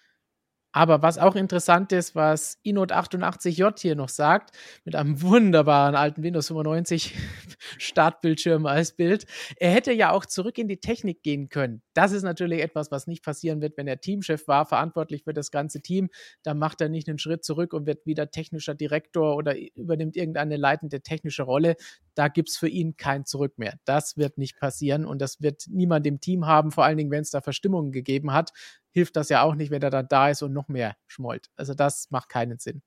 Aber was auch interessant ist, was Inode88J hier noch sagt, mit einem wunderbaren alten Windows 95 Startbildschirm als Bild, er hätte ja auch zurück in die Technik gehen können. Das ist natürlich etwas, was nicht passieren wird, wenn er Teamchef war, verantwortlich für das ganze Team. Da macht er nicht einen Schritt zurück und wird wieder technischer Direktor oder übernimmt irgendeine leitende technische Rolle. Da gibt es für ihn kein Zurück mehr. Das wird nicht passieren und das wird niemand im Team haben, vor allen Dingen, wenn es da Verstimmungen gegeben hat hilft das ja auch nicht, wenn er dann da ist und noch mehr schmollt. Also das macht keinen Sinn.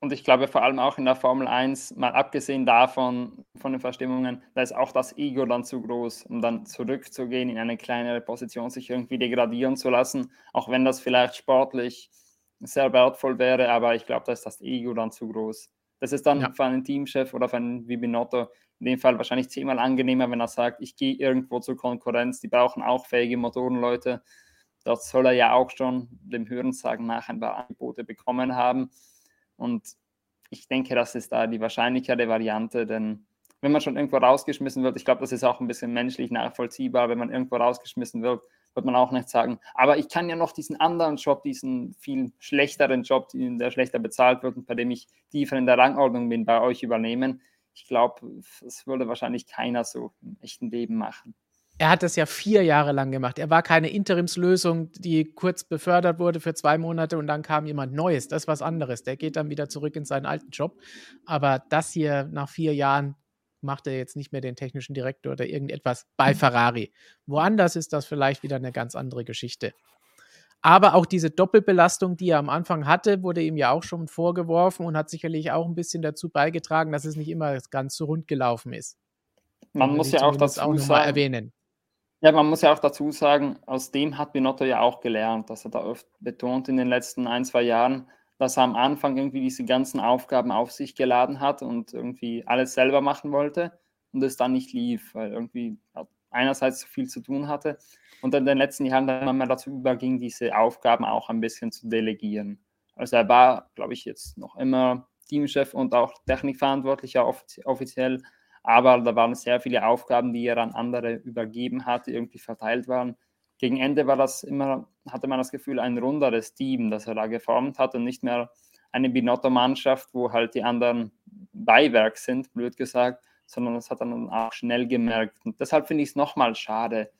Und ich glaube vor allem auch in der Formel 1, mal abgesehen davon, von den Verstimmungen, da ist auch das Ego dann zu groß, um dann zurückzugehen in eine kleinere Position, sich irgendwie degradieren zu lassen, auch wenn das vielleicht sportlich sehr wertvoll wäre, aber ich glaube, da ist das Ego dann zu groß. Das ist dann ja. für einen Teamchef oder für einen wie Binotto in dem Fall wahrscheinlich zehnmal angenehmer, wenn er sagt, ich gehe irgendwo zur Konkurrenz, die brauchen auch fähige Motorenleute Dort soll er ja auch schon dem Hörensagen nach ein paar Angebote bekommen haben. Und ich denke, das ist da die wahrscheinlichere Variante, denn wenn man schon irgendwo rausgeschmissen wird, ich glaube, das ist auch ein bisschen menschlich nachvollziehbar, wenn man irgendwo rausgeschmissen wird, wird man auch nicht sagen, aber ich kann ja noch diesen anderen Job, diesen viel schlechteren Job, der schlechter bezahlt wird und bei dem ich tiefer in der Rangordnung bin, bei euch übernehmen. Ich glaube, das würde wahrscheinlich keiner so im echten Leben machen er hat das ja vier Jahre lang gemacht. Er war keine Interimslösung, die kurz befördert wurde für zwei Monate und dann kam jemand Neues. Das ist was anderes. Der geht dann wieder zurück in seinen alten Job. Aber das hier nach vier Jahren macht er jetzt nicht mehr den technischen Direktor oder irgendetwas bei Ferrari. Woanders ist das vielleicht wieder eine ganz andere Geschichte. Aber auch diese Doppelbelastung, die er am Anfang hatte, wurde ihm ja auch schon vorgeworfen und hat sicherlich auch ein bisschen dazu beigetragen, dass es nicht immer ganz so rund gelaufen ist. Man muss ja auch das auch nochmal erwähnen. Ja, man muss ja auch dazu sagen, aus dem hat Binotto ja auch gelernt, dass er da oft betont in den letzten ein, zwei Jahren, dass er am Anfang irgendwie diese ganzen Aufgaben auf sich geladen hat und irgendwie alles selber machen wollte und es dann nicht lief, weil irgendwie einerseits zu viel zu tun hatte und in den letzten Jahren dann mal dazu überging, diese Aufgaben auch ein bisschen zu delegieren. Also er war, glaube ich, jetzt noch immer Teamchef und auch Technikverantwortlicher offiziell, aber da waren sehr viele Aufgaben, die er an andere übergeben hat, die irgendwie verteilt waren. Gegen Ende war das immer, hatte man das Gefühl, ein runderes Team, das er da geformt hat und nicht mehr eine Binotto-Mannschaft, wo halt die anderen Beiwerk sind, blöd gesagt, sondern das hat er dann auch schnell gemerkt. Und deshalb finde ich es nochmal schade,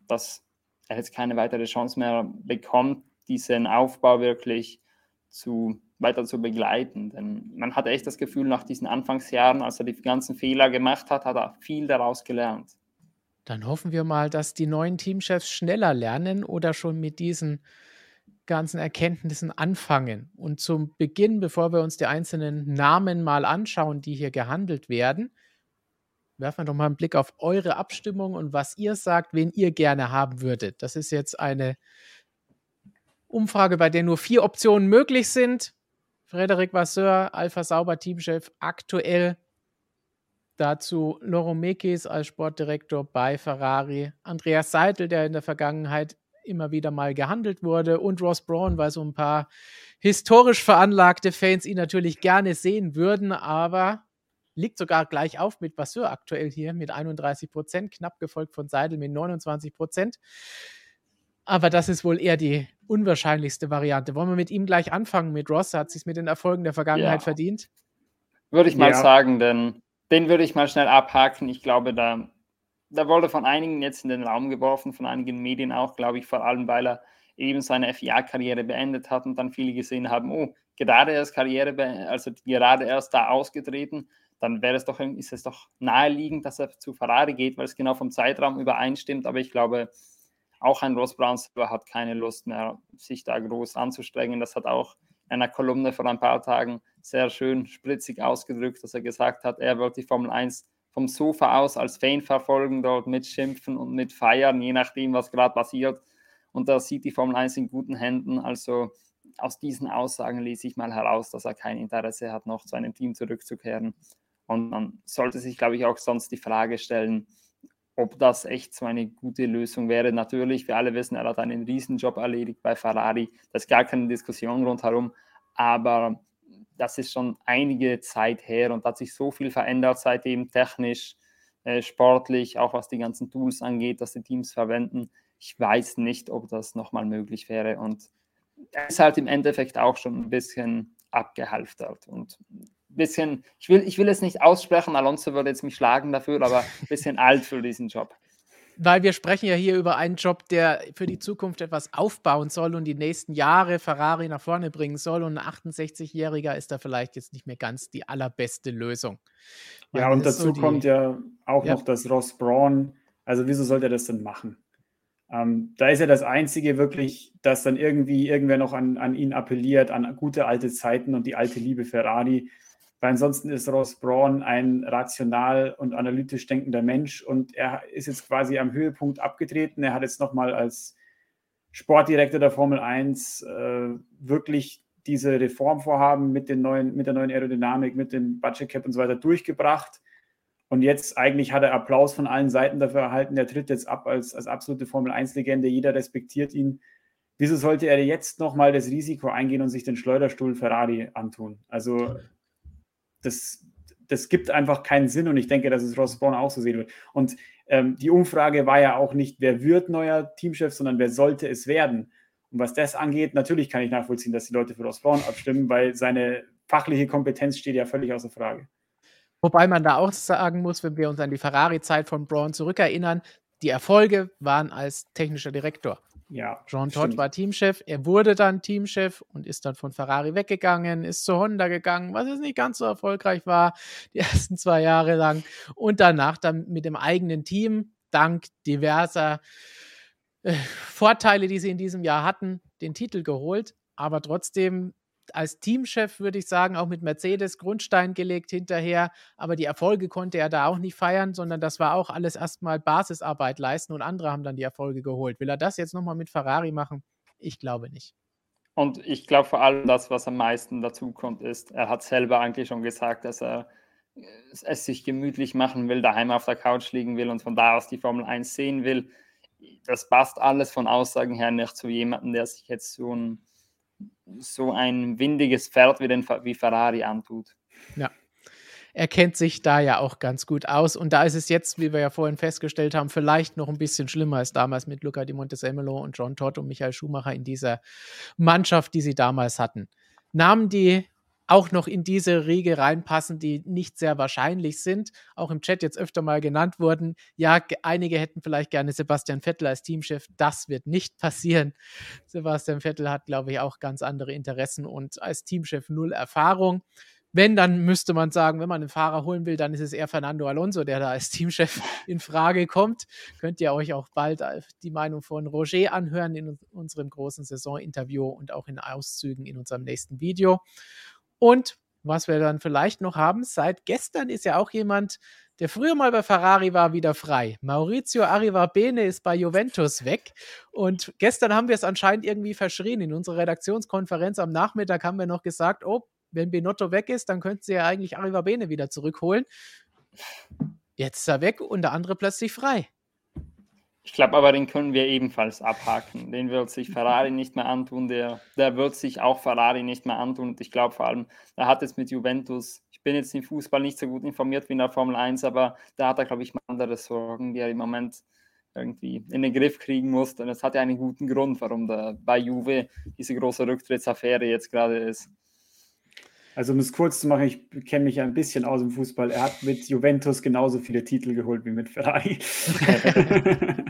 dass er jetzt keine weitere Chance mehr bekommt, diesen Aufbau wirklich zu weiter zu begleiten. Denn man hat echt das Gefühl, nach diesen Anfangsjahren, als er die ganzen Fehler gemacht hat, hat er viel daraus gelernt. Dann hoffen wir mal, dass die neuen Teamchefs schneller lernen oder schon mit diesen ganzen Erkenntnissen anfangen. Und zum Beginn, bevor wir uns die einzelnen Namen mal anschauen, die hier gehandelt werden, werfen wir doch mal einen Blick auf eure Abstimmung und was ihr sagt, wen ihr gerne haben würdet. Das ist jetzt eine Umfrage, bei der nur vier Optionen möglich sind. Frederik Vasseur, Alpha Sauber Teamchef, aktuell. Dazu Loro Mekis als Sportdirektor bei Ferrari. Andreas Seidel, der in der Vergangenheit immer wieder mal gehandelt wurde. Und Ross Braun, weil so ein paar historisch veranlagte Fans ihn natürlich gerne sehen würden, aber liegt sogar gleich auf mit Vasseur aktuell hier mit 31 Prozent, knapp gefolgt von Seidel mit 29 Prozent. Aber das ist wohl eher die unwahrscheinlichste Variante. Wollen wir mit ihm gleich anfangen? Mit Ross hat sich mit den Erfolgen der Vergangenheit ja. verdient? Würde ich mal ja. sagen, denn den würde ich mal schnell abhaken. Ich glaube, da, da wurde von einigen jetzt in den Raum geworfen, von einigen Medien auch, glaube ich, vor allem, weil er eben seine FIA-Karriere beendet hat und dann viele gesehen haben, oh, gerade erst Karriere, also gerade erst da ausgetreten, dann wäre es doch, ist es doch naheliegend, dass er zu Ferrari geht, weil es genau vom Zeitraum übereinstimmt. Aber ich glaube, auch ein Ross Brown selber hat keine Lust mehr, sich da groß anzustrengen. Das hat auch in einer Kolumne vor ein paar Tagen sehr schön spritzig ausgedrückt, dass er gesagt hat, er wird die Formel 1 vom Sofa aus als Fan verfolgen, dort mitschimpfen und mit feiern, je nachdem, was gerade passiert. Und da sieht die Formel 1 in guten Händen. Also aus diesen Aussagen ließ ich mal heraus, dass er kein Interesse hat, noch zu einem Team zurückzukehren. Und man sollte sich, glaube ich, auch sonst die Frage stellen, ob das echt so eine gute Lösung wäre. Natürlich, wir alle wissen, er hat einen Riesenjob erledigt bei Ferrari. Das ist gar keine Diskussion rundherum. Aber das ist schon einige Zeit her und hat sich so viel verändert seitdem technisch, äh, sportlich, auch was die ganzen Tools angeht, dass die Teams verwenden. Ich weiß nicht, ob das nochmal möglich wäre. Und er ist halt im Endeffekt auch schon ein bisschen abgehalftert und bisschen, ich will, ich will es nicht aussprechen, Alonso würde jetzt mich schlagen dafür, aber ein bisschen alt für diesen Job weil wir sprechen ja hier über einen Job, der für die Zukunft etwas aufbauen soll und die nächsten Jahre Ferrari nach vorne bringen soll. Und ein 68-Jähriger ist da vielleicht jetzt nicht mehr ganz die allerbeste Lösung. Ja, und dazu so die, kommt ja auch ja. noch das Ross Braun. Also, wieso sollte er das denn machen? Ähm, da ist ja das Einzige wirklich, dass dann irgendwie irgendwer noch an, an ihn appelliert, an gute alte Zeiten und die alte Liebe Ferrari. Weil ansonsten ist Ross Braun ein rational und analytisch denkender Mensch und er ist jetzt quasi am Höhepunkt abgetreten. Er hat jetzt nochmal als Sportdirektor der Formel 1 äh, wirklich diese Reformvorhaben mit, den neuen, mit der neuen Aerodynamik, mit dem Budget Cap und so weiter durchgebracht. Und jetzt eigentlich hat er Applaus von allen Seiten dafür erhalten. Er tritt jetzt ab als, als absolute Formel 1-Legende. Jeder respektiert ihn. Wieso sollte er jetzt nochmal das Risiko eingehen und sich den Schleuderstuhl Ferrari antun? Also das, das gibt einfach keinen Sinn und ich denke, dass es Ross Braun auch so sehen wird. Und ähm, die Umfrage war ja auch nicht, wer wird neuer Teamchef, sondern wer sollte es werden. Und was das angeht, natürlich kann ich nachvollziehen, dass die Leute für Ross Braun abstimmen, weil seine fachliche Kompetenz steht ja völlig außer Frage. Wobei man da auch sagen muss, wenn wir uns an die Ferrari-Zeit von Braun zurückerinnern, die Erfolge waren als technischer Direktor. Ja, Jean Todt war Teamchef. Er wurde dann Teamchef und ist dann von Ferrari weggegangen, ist zu Honda gegangen, was es nicht ganz so erfolgreich war, die ersten zwei Jahre lang. Und danach dann mit dem eigenen Team, dank diverser äh, Vorteile, die sie in diesem Jahr hatten, den Titel geholt. Aber trotzdem als Teamchef, würde ich sagen, auch mit Mercedes Grundstein gelegt hinterher. Aber die Erfolge konnte er da auch nicht feiern, sondern das war auch alles erstmal Basisarbeit leisten und andere haben dann die Erfolge geholt. Will er das jetzt nochmal mit Ferrari machen? Ich glaube nicht. Und ich glaube vor allem, das, was am meisten dazu kommt, ist, er hat selber eigentlich schon gesagt, dass er es sich gemütlich machen will, daheim auf der Couch liegen will und von da aus die Formel 1 sehen will. Das passt alles von Aussagen her nicht zu jemandem, der sich jetzt so ein so ein windiges Pferd wie, den, wie Ferrari antut. Ja. Er kennt sich da ja auch ganz gut aus. Und da ist es jetzt, wie wir ja vorhin festgestellt haben, vielleicht noch ein bisschen schlimmer als damals mit Luca Di Montesemolo und John Todd und Michael Schumacher in dieser Mannschaft, die sie damals hatten. Namen, die auch noch in diese Riege reinpassen, die nicht sehr wahrscheinlich sind, auch im Chat jetzt öfter mal genannt wurden. Ja, einige hätten vielleicht gerne Sebastian Vettel als Teamchef. Das wird nicht passieren. Sebastian Vettel hat, glaube ich, auch ganz andere Interessen und als Teamchef null Erfahrung. Wenn, dann müsste man sagen, wenn man einen Fahrer holen will, dann ist es eher Fernando Alonso, der da als Teamchef in Frage kommt. Könnt ihr euch auch bald äh, die Meinung von Roger anhören in unserem großen Saisoninterview und auch in Auszügen in unserem nächsten Video. Und was wir dann vielleicht noch haben, seit gestern ist ja auch jemand, der früher mal bei Ferrari war, wieder frei. Maurizio Arrivabene ist bei Juventus weg. Und gestern haben wir es anscheinend irgendwie verschrien. In unserer Redaktionskonferenz am Nachmittag haben wir noch gesagt, oh, wenn Benotto weg ist, dann könnten sie ja eigentlich Arrivabene wieder zurückholen. Jetzt ist er weg und der andere plötzlich frei. Ich glaube aber, den können wir ebenfalls abhaken. Den wird sich Ferrari nicht mehr antun. Der, der wird sich auch Ferrari nicht mehr antun. Und ich glaube vor allem, er hat jetzt mit Juventus, ich bin jetzt im Fußball nicht so gut informiert wie in der Formel 1, aber da hat er, glaube ich, andere Sorgen, die er im Moment irgendwie in den Griff kriegen muss. Und es hat ja einen guten Grund, warum da bei Juve diese große Rücktrittsaffäre jetzt gerade ist. Also um es kurz zu machen, ich kenne mich ja ein bisschen aus dem Fußball. Er hat mit Juventus genauso viele Titel geholt wie mit Ferrari.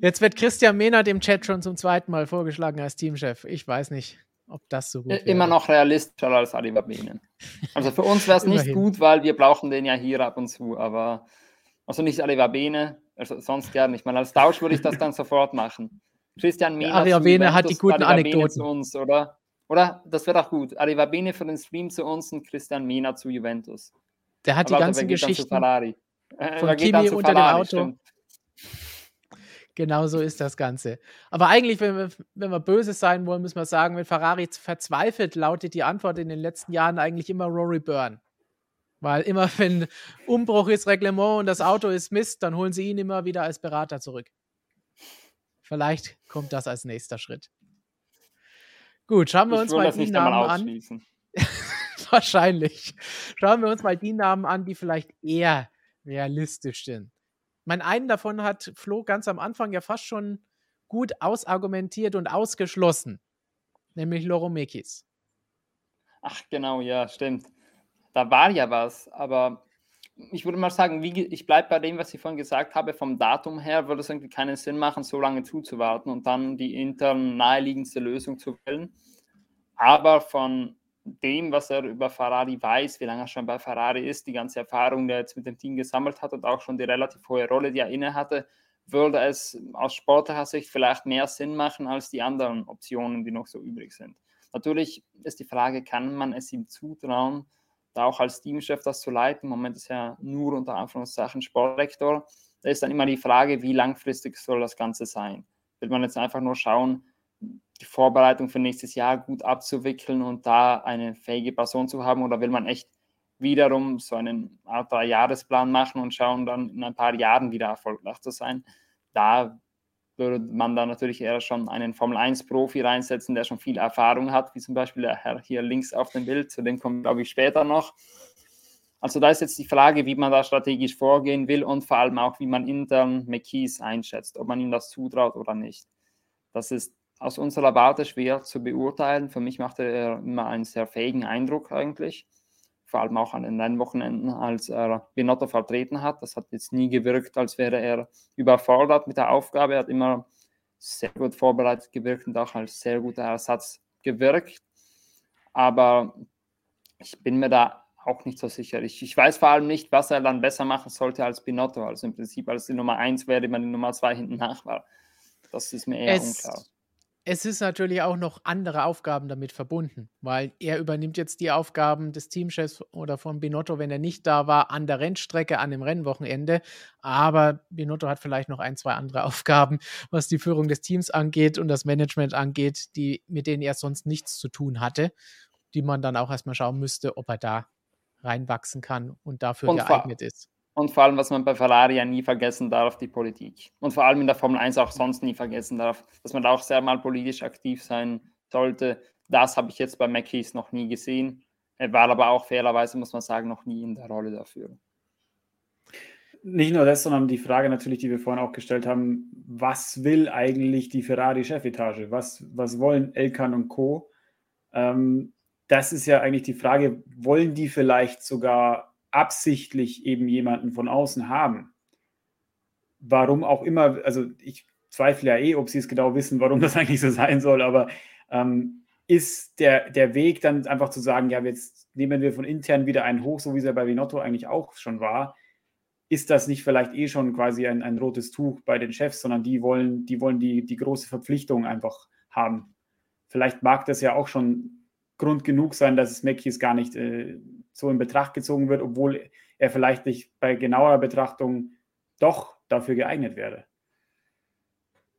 Jetzt wird Christian Mehner dem Chat schon zum zweiten Mal vorgeschlagen als Teamchef. Ich weiß nicht, ob das so gut ist. Immer noch realistischer als Adiba Benen. Also für uns wäre es nicht gut, weil wir brauchen den ja hier ab und zu, aber also nicht Adiba Bene, also sonst gerne nicht. Ich meine, als Tausch würde ich das dann sofort machen. Christian Mehner. Aria Bene hat die guten Anekdoten. Zu uns, oder? Oder? Das wäre auch gut. Arriva Bene für den Stream zu uns und Christian Mena zu Juventus. Der hat Aber die ganzen Geschichten Ferrari. Äh, von Kimi unter Ferrari, dem Auto. Stimmt. Genau so ist das Ganze. Aber eigentlich, wenn wir, wenn wir böse sein wollen, müssen wir sagen, wenn Ferrari verzweifelt, lautet die Antwort in den letzten Jahren eigentlich immer Rory Byrne. Weil immer, wenn Umbruch ist, Reglement und das Auto ist Mist, dann holen sie ihn immer wieder als Berater zurück. Vielleicht kommt das als nächster Schritt. Gut, schauen wir ich uns mal die Namen an. Wahrscheinlich. Schauen wir uns mal die Namen an, die vielleicht eher realistisch sind. Mein einen davon hat Flo ganz am Anfang ja fast schon gut ausargumentiert und ausgeschlossen, nämlich Loromekis. Ach genau, ja, stimmt. Da war ja was, aber ich würde mal sagen, wie, ich bleibe bei dem, was ich vorhin gesagt habe. Vom Datum her würde es irgendwie keinen Sinn machen, so lange zuzuwarten und dann die intern naheliegendste Lösung zu wählen. Aber von dem, was er über Ferrari weiß, wie lange er schon bei Ferrari ist, die ganze Erfahrung, die er jetzt mit dem Team gesammelt hat und auch schon die relativ hohe Rolle, die er inne hatte, würde es aus sportlicher Sicht vielleicht mehr Sinn machen als die anderen Optionen, die noch so übrig sind. Natürlich ist die Frage, kann man es ihm zutrauen, da auch als Teamchef das zu leiten? Im Moment ist er nur unter Anführungszeichen Sportrektor. Da ist dann immer die Frage, wie langfristig soll das Ganze sein? Will man jetzt einfach nur schauen, die Vorbereitung für nächstes Jahr gut abzuwickeln und da eine fähige Person zu haben oder will man echt wiederum so einen Art Jahresplan machen und schauen dann in ein paar Jahren wieder erfolgreich zu sein? Da würde man da natürlich eher schon einen Formel-1-Profi reinsetzen, der schon viel Erfahrung hat, wie zum Beispiel der Herr hier links auf dem Bild, zu dem kommen glaube ich später noch. Also da ist jetzt die Frage, wie man da strategisch vorgehen will und vor allem auch, wie man intern McKees einschätzt, ob man ihm das zutraut oder nicht. Das ist aus unserer Warte schwer zu beurteilen. Für mich machte er immer einen sehr fähigen Eindruck eigentlich. Vor allem auch an den Rennwochenenden, als er Binotto vertreten hat. Das hat jetzt nie gewirkt, als wäre er überfordert mit der Aufgabe. Er hat immer sehr gut vorbereitet gewirkt und auch als sehr guter Ersatz gewirkt. Aber ich bin mir da auch nicht so sicher. Ich, ich weiß vor allem nicht, was er dann besser machen sollte als Binotto. Also im Prinzip als die Nummer 1 wäre, man die Nummer 2 hinten nach war. Das ist mir eher es, unklar es ist natürlich auch noch andere Aufgaben damit verbunden, weil er übernimmt jetzt die Aufgaben des Teamchefs oder von Binotto, wenn er nicht da war, an der Rennstrecke, an dem Rennwochenende. Aber Binotto hat vielleicht noch ein, zwei andere Aufgaben, was die Führung des Teams angeht und das Management angeht, die, mit denen er sonst nichts zu tun hatte, die man dann auch erstmal schauen müsste, ob er da reinwachsen kann und dafür und geeignet ist. Und vor allem, was man bei Ferrari ja nie vergessen darf, die Politik. Und vor allem in der Formel 1 auch sonst nie vergessen darf, dass man da auch sehr mal politisch aktiv sein sollte. Das habe ich jetzt bei Mackies noch nie gesehen. Er war aber auch fairerweise, muss man sagen, noch nie in der Rolle dafür. Nicht nur das, sondern die Frage natürlich, die wir vorhin auch gestellt haben, was will eigentlich die Ferrari-Chefetage? Was, was wollen Elkan und Co.? Ähm, das ist ja eigentlich die Frage, wollen die vielleicht sogar absichtlich eben jemanden von außen haben. Warum auch immer, also ich zweifle ja eh, ob sie es genau wissen, warum das eigentlich so sein soll, aber ähm, ist der, der Weg dann einfach zu sagen, ja, jetzt nehmen wir von intern wieder einen hoch, so wie es ja bei Vinotto eigentlich auch schon war, ist das nicht vielleicht eh schon quasi ein, ein rotes Tuch bei den Chefs, sondern die wollen, die wollen die, die große Verpflichtung einfach haben. Vielleicht mag das ja auch schon Grund genug sein, dass es Mekis gar nicht äh, so in Betracht gezogen wird, obwohl er vielleicht nicht bei genauer Betrachtung doch dafür geeignet wäre.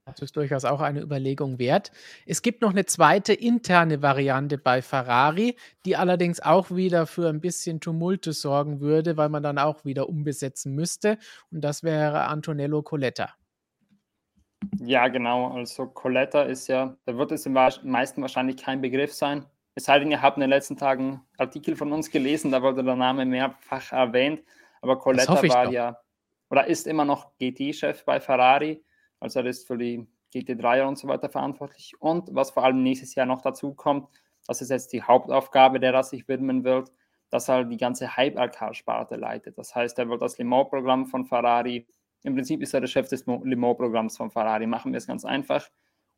Das ist durchaus auch eine Überlegung wert. Es gibt noch eine zweite interne Variante bei Ferrari, die allerdings auch wieder für ein bisschen Tumulte sorgen würde, weil man dann auch wieder umbesetzen müsste. Und das wäre Antonello Coletta. Ja, genau. Also Coletta ist ja, da wird es im meisten wahrscheinlich kein Begriff sein. Es sei denn, ihr habt in den letzten Tagen Artikel von uns gelesen, da wurde der Name mehrfach erwähnt. Aber Coletta war doch. ja oder ist immer noch GT-Chef bei Ferrari. Also er ist für die GT3 und so weiter verantwortlich. Und was vor allem nächstes Jahr noch dazu kommt, das ist jetzt die Hauptaufgabe, der er sich widmen wird, dass er die ganze Hypercar-Sparte leitet. Das heißt, er wird das Le Mans-Programm von Ferrari, im Prinzip ist er der Chef des Le Mans-Programms von Ferrari. Machen wir es ganz einfach.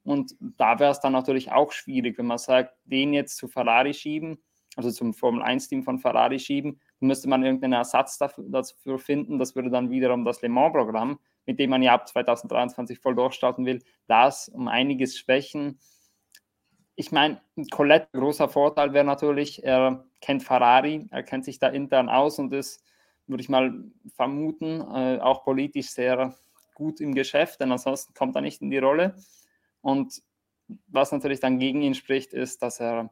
Und da wäre es dann natürlich auch schwierig, wenn man sagt, den jetzt zu Ferrari schieben, also zum Formel-1-Team von Ferrari schieben, müsste man irgendeinen Ersatz dafür, finden. Das würde dann wiederum das Le Mans-Programm, mit dem man ja ab 2023 voll durchstarten will, das um einiges schwächen. Ich meine, Colette, großer Vorteil wäre natürlich, er kennt Ferrari, er kennt sich da intern aus und ist, würde ich mal vermuten, äh, auch politisch sehr gut im Geschäft, denn ansonsten kommt er nicht in die Rolle. Und was natürlich dann gegen ihn spricht, ist, dass er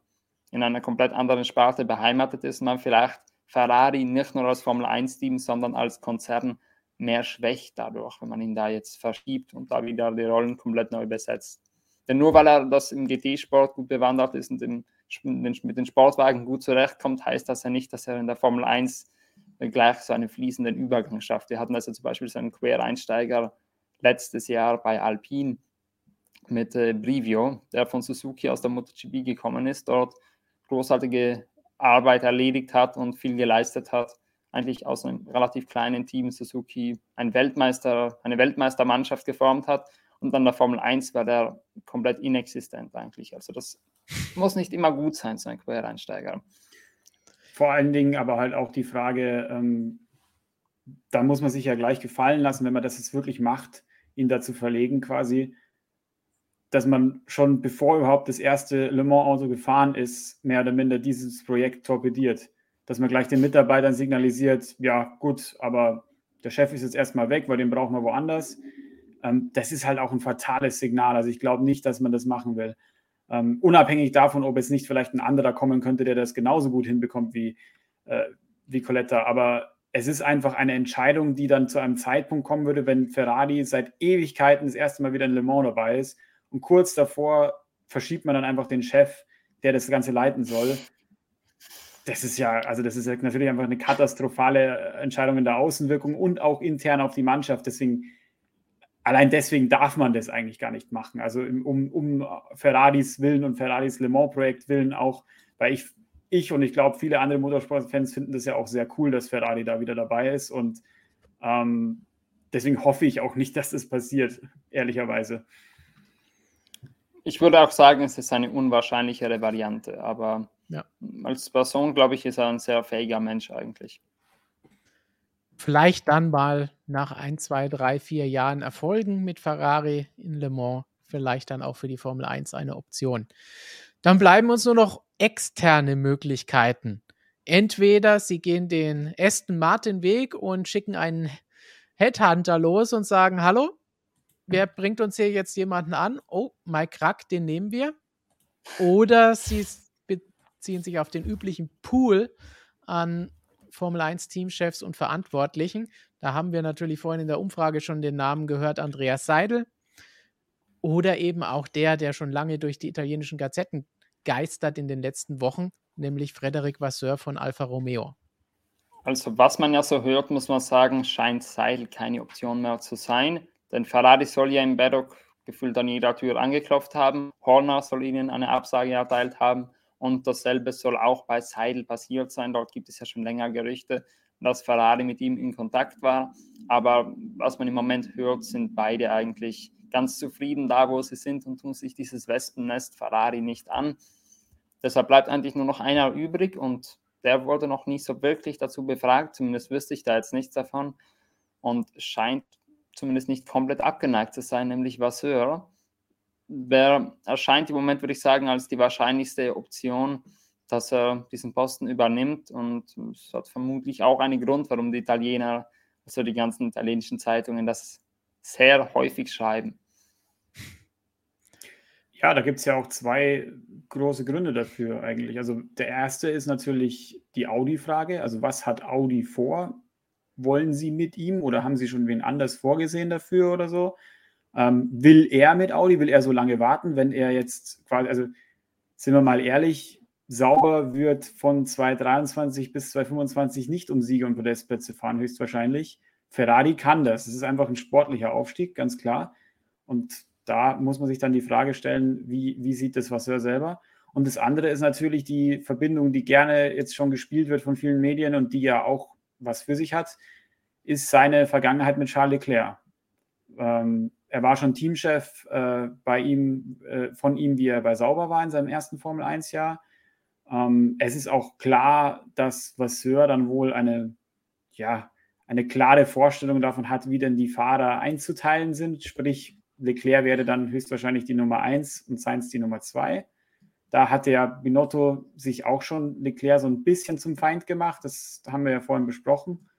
in einer komplett anderen Sparte beheimatet ist, man vielleicht Ferrari nicht nur als Formel 1-Team, sondern als Konzern mehr schwächt dadurch, wenn man ihn da jetzt verschiebt und da wieder die Rollen komplett neu besetzt. Denn nur weil er das im GT-Sport gut bewandert ist und im, mit den Sportwagen gut zurechtkommt, heißt das ja nicht, dass er in der Formel 1 gleich so einen fließenden Übergang schafft. Wir hatten also zum Beispiel so einen Quereinsteiger letztes Jahr bei Alpine, mit äh, Brivio, der von Suzuki aus der MotoGP gekommen ist, dort großartige Arbeit erledigt hat und viel geleistet hat. Eigentlich aus einem relativ kleinen Team Suzuki ein Weltmeister, eine Weltmeistermannschaft geformt hat und dann der Formel 1 war der komplett inexistent eigentlich. Also das muss nicht immer gut sein, so ein Quereinsteiger. Vor allen Dingen aber halt auch die Frage, ähm, da muss man sich ja gleich gefallen lassen, wenn man das jetzt wirklich macht, ihn dazu verlegen quasi, dass man schon bevor überhaupt das erste Le Mans-Auto gefahren ist, mehr oder minder dieses Projekt torpediert. Dass man gleich den Mitarbeitern signalisiert, ja gut, aber der Chef ist jetzt erstmal weg, weil den brauchen wir woanders. Ähm, das ist halt auch ein fatales Signal. Also ich glaube nicht, dass man das machen will. Ähm, unabhängig davon, ob es nicht vielleicht ein anderer kommen könnte, der das genauso gut hinbekommt wie, äh, wie Coletta. Aber es ist einfach eine Entscheidung, die dann zu einem Zeitpunkt kommen würde, wenn Ferrari seit Ewigkeiten das erste Mal wieder in Le Mans dabei ist. Und kurz davor verschiebt man dann einfach den Chef, der das Ganze leiten soll. Das ist ja, also das ist ja natürlich einfach eine katastrophale Entscheidung in der Außenwirkung und auch intern auf die Mannschaft. Deswegen allein deswegen darf man das eigentlich gar nicht machen. Also um, um Ferraris Willen und Ferraris Le Mans-Projekt Willen auch, weil ich, ich und ich glaube, viele andere Motorsportfans finden das ja auch sehr cool, dass Ferrari da wieder dabei ist. Und ähm, deswegen hoffe ich auch nicht, dass das passiert, ehrlicherweise. Ich würde auch sagen, es ist eine unwahrscheinlichere Variante, aber ja. als Person, glaube ich, ist er ein sehr fähiger Mensch eigentlich vielleicht dann mal nach ein, zwei, drei, vier Jahren Erfolgen mit Ferrari in Le Mans vielleicht dann auch für die Formel 1 eine Option. Dann bleiben uns nur noch externe Möglichkeiten. Entweder sie gehen den Aston Martin Weg und schicken einen Headhunter los und sagen, hallo, wer bringt uns hier jetzt jemanden an? Oh, Mike Krack, den nehmen wir. Oder sie beziehen sich auf den üblichen Pool an Formel 1 Teamchefs und Verantwortlichen. Da haben wir natürlich vorhin in der Umfrage schon den Namen gehört, Andreas Seidel. Oder eben auch der, der schon lange durch die italienischen Gazetten geistert in den letzten Wochen, nämlich Frederic Vasseur von Alfa Romeo. Also was man ja so hört, muss man sagen, scheint Seidel keine Option mehr zu sein. Denn Ferrari soll ja im Paddock gefühlt an jeder Tür angeklopft haben. Horner soll ihnen eine Absage erteilt haben. Und dasselbe soll auch bei Seidel passiert sein. Dort gibt es ja schon länger Gerüchte, dass Ferrari mit ihm in Kontakt war. Aber was man im Moment hört, sind beide eigentlich ganz zufrieden da, wo sie sind und tun sich dieses Wespennest Ferrari nicht an. Deshalb bleibt eigentlich nur noch einer übrig und der wurde noch nicht so wirklich dazu befragt. Zumindest wüsste ich da jetzt nichts davon und scheint zumindest nicht komplett abgeneigt zu sein, nämlich Vasseur wer erscheint im Moment, würde ich sagen, als die wahrscheinlichste Option, dass er diesen Posten übernimmt. Und es hat vermutlich auch einen Grund, warum die Italiener, also die ganzen italienischen Zeitungen, das sehr häufig schreiben. Ja, da gibt es ja auch zwei große Gründe dafür eigentlich. Also der erste ist natürlich die Audi-Frage. Also was hat Audi vor? Wollen sie mit ihm oder haben sie schon wen anders vorgesehen dafür oder so? Ähm, will er mit Audi, will er so lange warten, wenn er jetzt quasi, also sind wir mal ehrlich, sauber wird von 2023 bis 2025 nicht um Siege und Podestplätze fahren, höchstwahrscheinlich. Ferrari kann das. Es ist einfach ein sportlicher Aufstieg, ganz klar. Und da muss man sich dann die Frage stellen, wie, wie sieht das Vasseur selber? Und das andere ist natürlich die Verbindung, die gerne jetzt schon gespielt wird von vielen Medien und die ja auch was für sich hat, ist seine Vergangenheit mit Charles Leclerc. Ähm, er war schon Teamchef äh, bei ihm, äh, von ihm, wie er bei Sauber war in seinem ersten Formel 1-Jahr. Ähm, es ist auch klar, dass Vasseur dann wohl eine, ja, eine klare Vorstellung davon hat, wie denn die Fahrer einzuteilen sind. Sprich, Leclerc wäre dann höchstwahrscheinlich die Nummer 1 und Sainz die Nummer 2. Da hat der Binotto sich auch schon Leclerc so ein bisschen zum Feind gemacht. Das haben wir ja vorhin besprochen.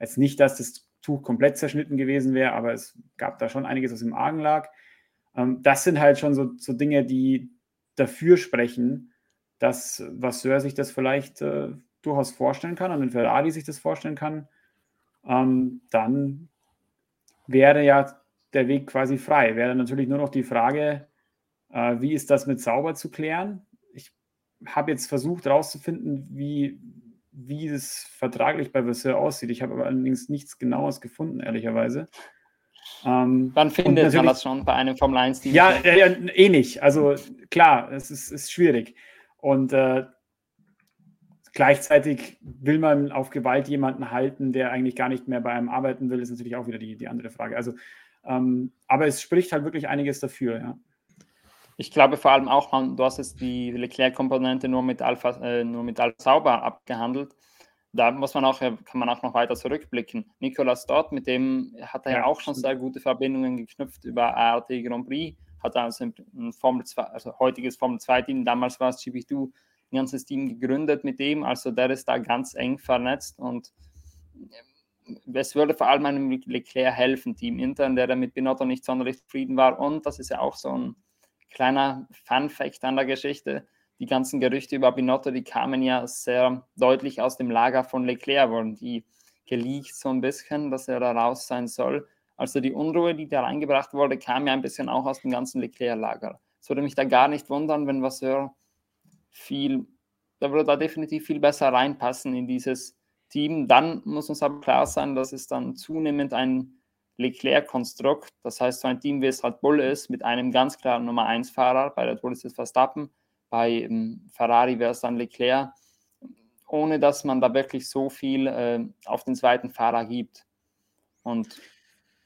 Jetzt nicht, dass das Tuch komplett zerschnitten gewesen wäre, aber es gab da schon einiges, was im Argen lag. Ähm, das sind halt schon so, so, Dinge, die dafür sprechen, dass Vasseur sich das vielleicht äh, durchaus vorstellen kann und wenn Ferrari sich das vorstellen kann, ähm, dann wäre ja der Weg quasi frei. Wäre natürlich nur noch die Frage, äh, wie ist das mit Sauber zu klären? Ich habe jetzt versucht herauszufinden, wie, wie es vertraglich bei Vasseur aussieht. Ich habe aber allerdings nichts Genaues gefunden, ehrlicherweise. Ähm, Wann findet man das schon bei einem Formel 1-Team? Ja, ja, ja, eh nicht. Also klar, es ist, ist schwierig. Und äh, gleichzeitig will man auf Gewalt jemanden halten, der eigentlich gar nicht mehr bei einem arbeiten will, ist natürlich auch wieder die, die andere Frage. Also, ähm, aber es spricht halt wirklich einiges dafür, ja. Ich glaube vor allem auch, du hast jetzt die Leclerc-Komponente nur mit Alpha, äh, nur mit Alpha Sauber abgehandelt. Da muss man auch, kann man auch noch weiter zurückblicken. Nicolas Dort, mit dem hat er ja, auch schon sehr gute Verbindungen geknüpft über ART Grand Prix, hat also ein Formel 2, also heutiges Formel 2-Team, damals war es GP2, ein ganzes Team gegründet mit dem, also der ist da ganz eng vernetzt und es würde vor allem einem Leclerc helfen, Team intern, der mit Binotto nicht sonderlich zufrieden war. Und das ist ja auch so ein kleiner Fun-Fact an der Geschichte, die ganzen Gerüchte über Binotto, die kamen ja sehr deutlich aus dem Lager von Leclerc, wurden die geleakt so ein bisschen, dass er da raus sein soll. Also die Unruhe, die da reingebracht wurde, kam ja ein bisschen auch aus dem ganzen Leclerc-Lager. Es würde mich da gar nicht wundern, wenn Vasseur viel, da würde da definitiv viel besser reinpassen in dieses Team. Dann muss uns aber klar sein, dass es dann zunehmend ein Leclerc-Konstrukt, das heißt so ein Team, wie es halt Bull ist, mit einem ganz klaren Nummer 1-Fahrer, bei der Bull ist es Verstappen, bei ähm, Ferrari wäre es dann Leclerc, ohne dass man da wirklich so viel äh, auf den zweiten Fahrer gibt. Und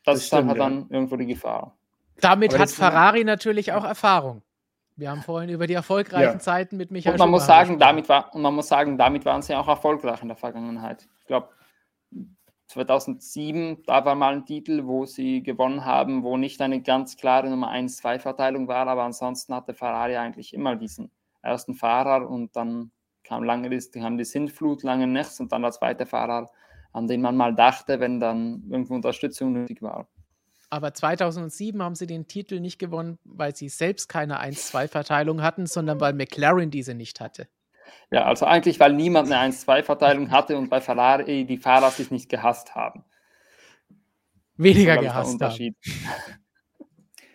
das, das stimmt, halt dann ja. irgendwo die Gefahr. Damit hat Ferrari natürlich auch Erfahrung. Wir haben vorhin über die erfolgreichen ja. Zeiten mit Michael und man muss sagen, damit war Und man muss sagen, damit waren sie auch erfolgreich in der Vergangenheit. Ich glaube, 2007, da war mal ein Titel, wo sie gewonnen haben, wo nicht eine ganz klare Nummer 1-2-Verteilung war, aber ansonsten hatte Ferrari eigentlich immer diesen ersten Fahrer und dann kam lange die, kam die Sintflut lange nichts und dann der zweite Fahrer, an den man mal dachte, wenn dann irgendwo Unterstützung nötig war. Aber 2007 haben sie den Titel nicht gewonnen, weil sie selbst keine 1-2-Verteilung hatten, sondern weil McLaren diese nicht hatte. Ja, also eigentlich, weil niemand eine 1-2-Verteilung hatte und bei Ferrari die Fahrer sich nicht gehasst haben. Weniger gehasst haben.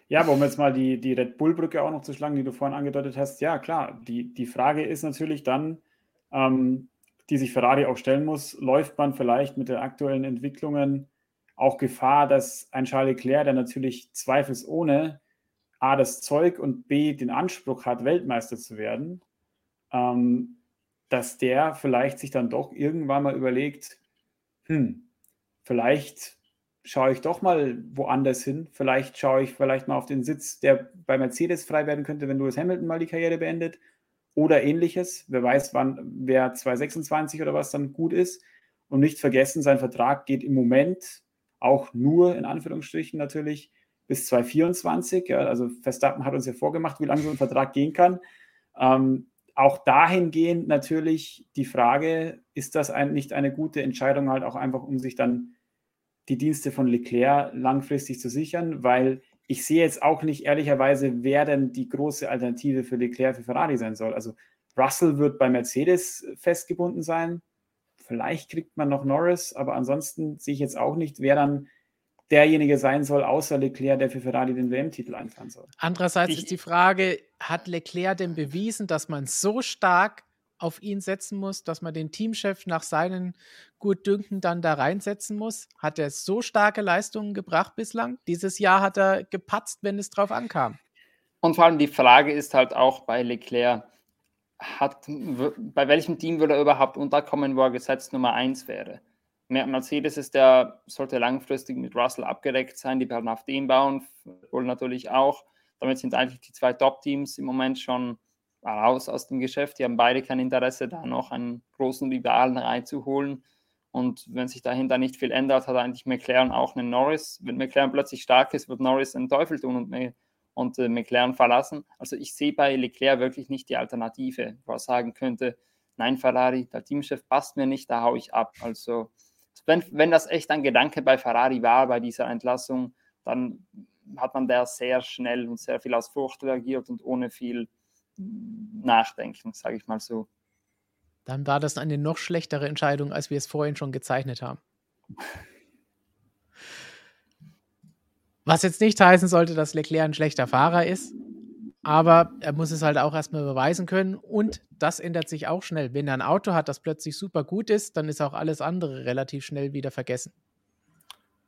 Ja, aber um jetzt mal die, die Red Bull-Brücke auch noch zu schlagen, die du vorhin angedeutet hast, ja klar, die, die Frage ist natürlich dann, ähm, die sich Ferrari auch stellen muss, läuft man vielleicht mit den aktuellen Entwicklungen auch Gefahr, dass ein Charles Leclerc, der natürlich zweifelsohne A, das Zeug und B, den Anspruch hat, Weltmeister zu werden, ähm, dass der vielleicht sich dann doch irgendwann mal überlegt, hm, vielleicht schaue ich doch mal woanders hin. Vielleicht schaue ich vielleicht mal auf den Sitz, der bei Mercedes frei werden könnte, wenn Lewis Hamilton mal die Karriere beendet oder ähnliches. Wer weiß, wann wer 2026 oder was dann gut ist. Und nicht vergessen, sein Vertrag geht im Moment auch nur in Anführungsstrichen natürlich bis 2024. Ja, also Verstappen hat uns ja vorgemacht, wie lange so ein Vertrag gehen kann. Ähm, auch dahingehend natürlich die Frage, ist das ein, nicht eine gute Entscheidung, halt auch einfach, um sich dann die Dienste von Leclerc langfristig zu sichern, weil ich sehe jetzt auch nicht ehrlicherweise, wer denn die große Alternative für Leclerc für Ferrari sein soll. Also Russell wird bei Mercedes festgebunden sein. Vielleicht kriegt man noch Norris, aber ansonsten sehe ich jetzt auch nicht, wer dann derjenige sein soll, außer Leclerc, der für Ferrari den WM-Titel einfahren soll. Andererseits ich, ist die Frage, hat Leclerc denn bewiesen, dass man so stark auf ihn setzen muss, dass man den Teamchef nach seinen Gutdünken dann da reinsetzen muss? Hat er so starke Leistungen gebracht bislang? Dieses Jahr hat er gepatzt, wenn es drauf ankam. Und vor allem die Frage ist halt auch bei Leclerc, hat, bei welchem Team würde er überhaupt unterkommen, wo er gesetzt Nummer 1 wäre? Mercedes ist der, sollte langfristig mit Russell abgedeckt sein, die werden auf den bauen, wohl natürlich auch. Damit sind eigentlich die zwei Top-Teams im Moment schon raus aus dem Geschäft. Die haben beide kein Interesse, da noch einen großen Rivalen reinzuholen. Und wenn sich dahinter nicht viel ändert, hat eigentlich McLaren auch einen Norris. Wenn McLaren plötzlich stark ist, wird Norris einen Teufel tun und, und äh, McLaren verlassen. Also ich sehe bei Leclerc wirklich nicht die Alternative, wo er sagen könnte, nein, Ferrari, der Teamchef passt mir nicht, da haue ich ab. Also wenn, wenn das echt ein Gedanke bei Ferrari war, bei dieser Entlassung, dann hat man da sehr schnell und sehr viel aus Furcht reagiert und ohne viel Nachdenken, sage ich mal so. Dann war das eine noch schlechtere Entscheidung, als wir es vorhin schon gezeichnet haben. Was jetzt nicht heißen sollte, dass Leclerc ein schlechter Fahrer ist, aber er muss es halt auch erstmal beweisen können und das ändert sich auch schnell. Wenn er ein Auto hat, das plötzlich super gut ist, dann ist auch alles andere relativ schnell wieder vergessen.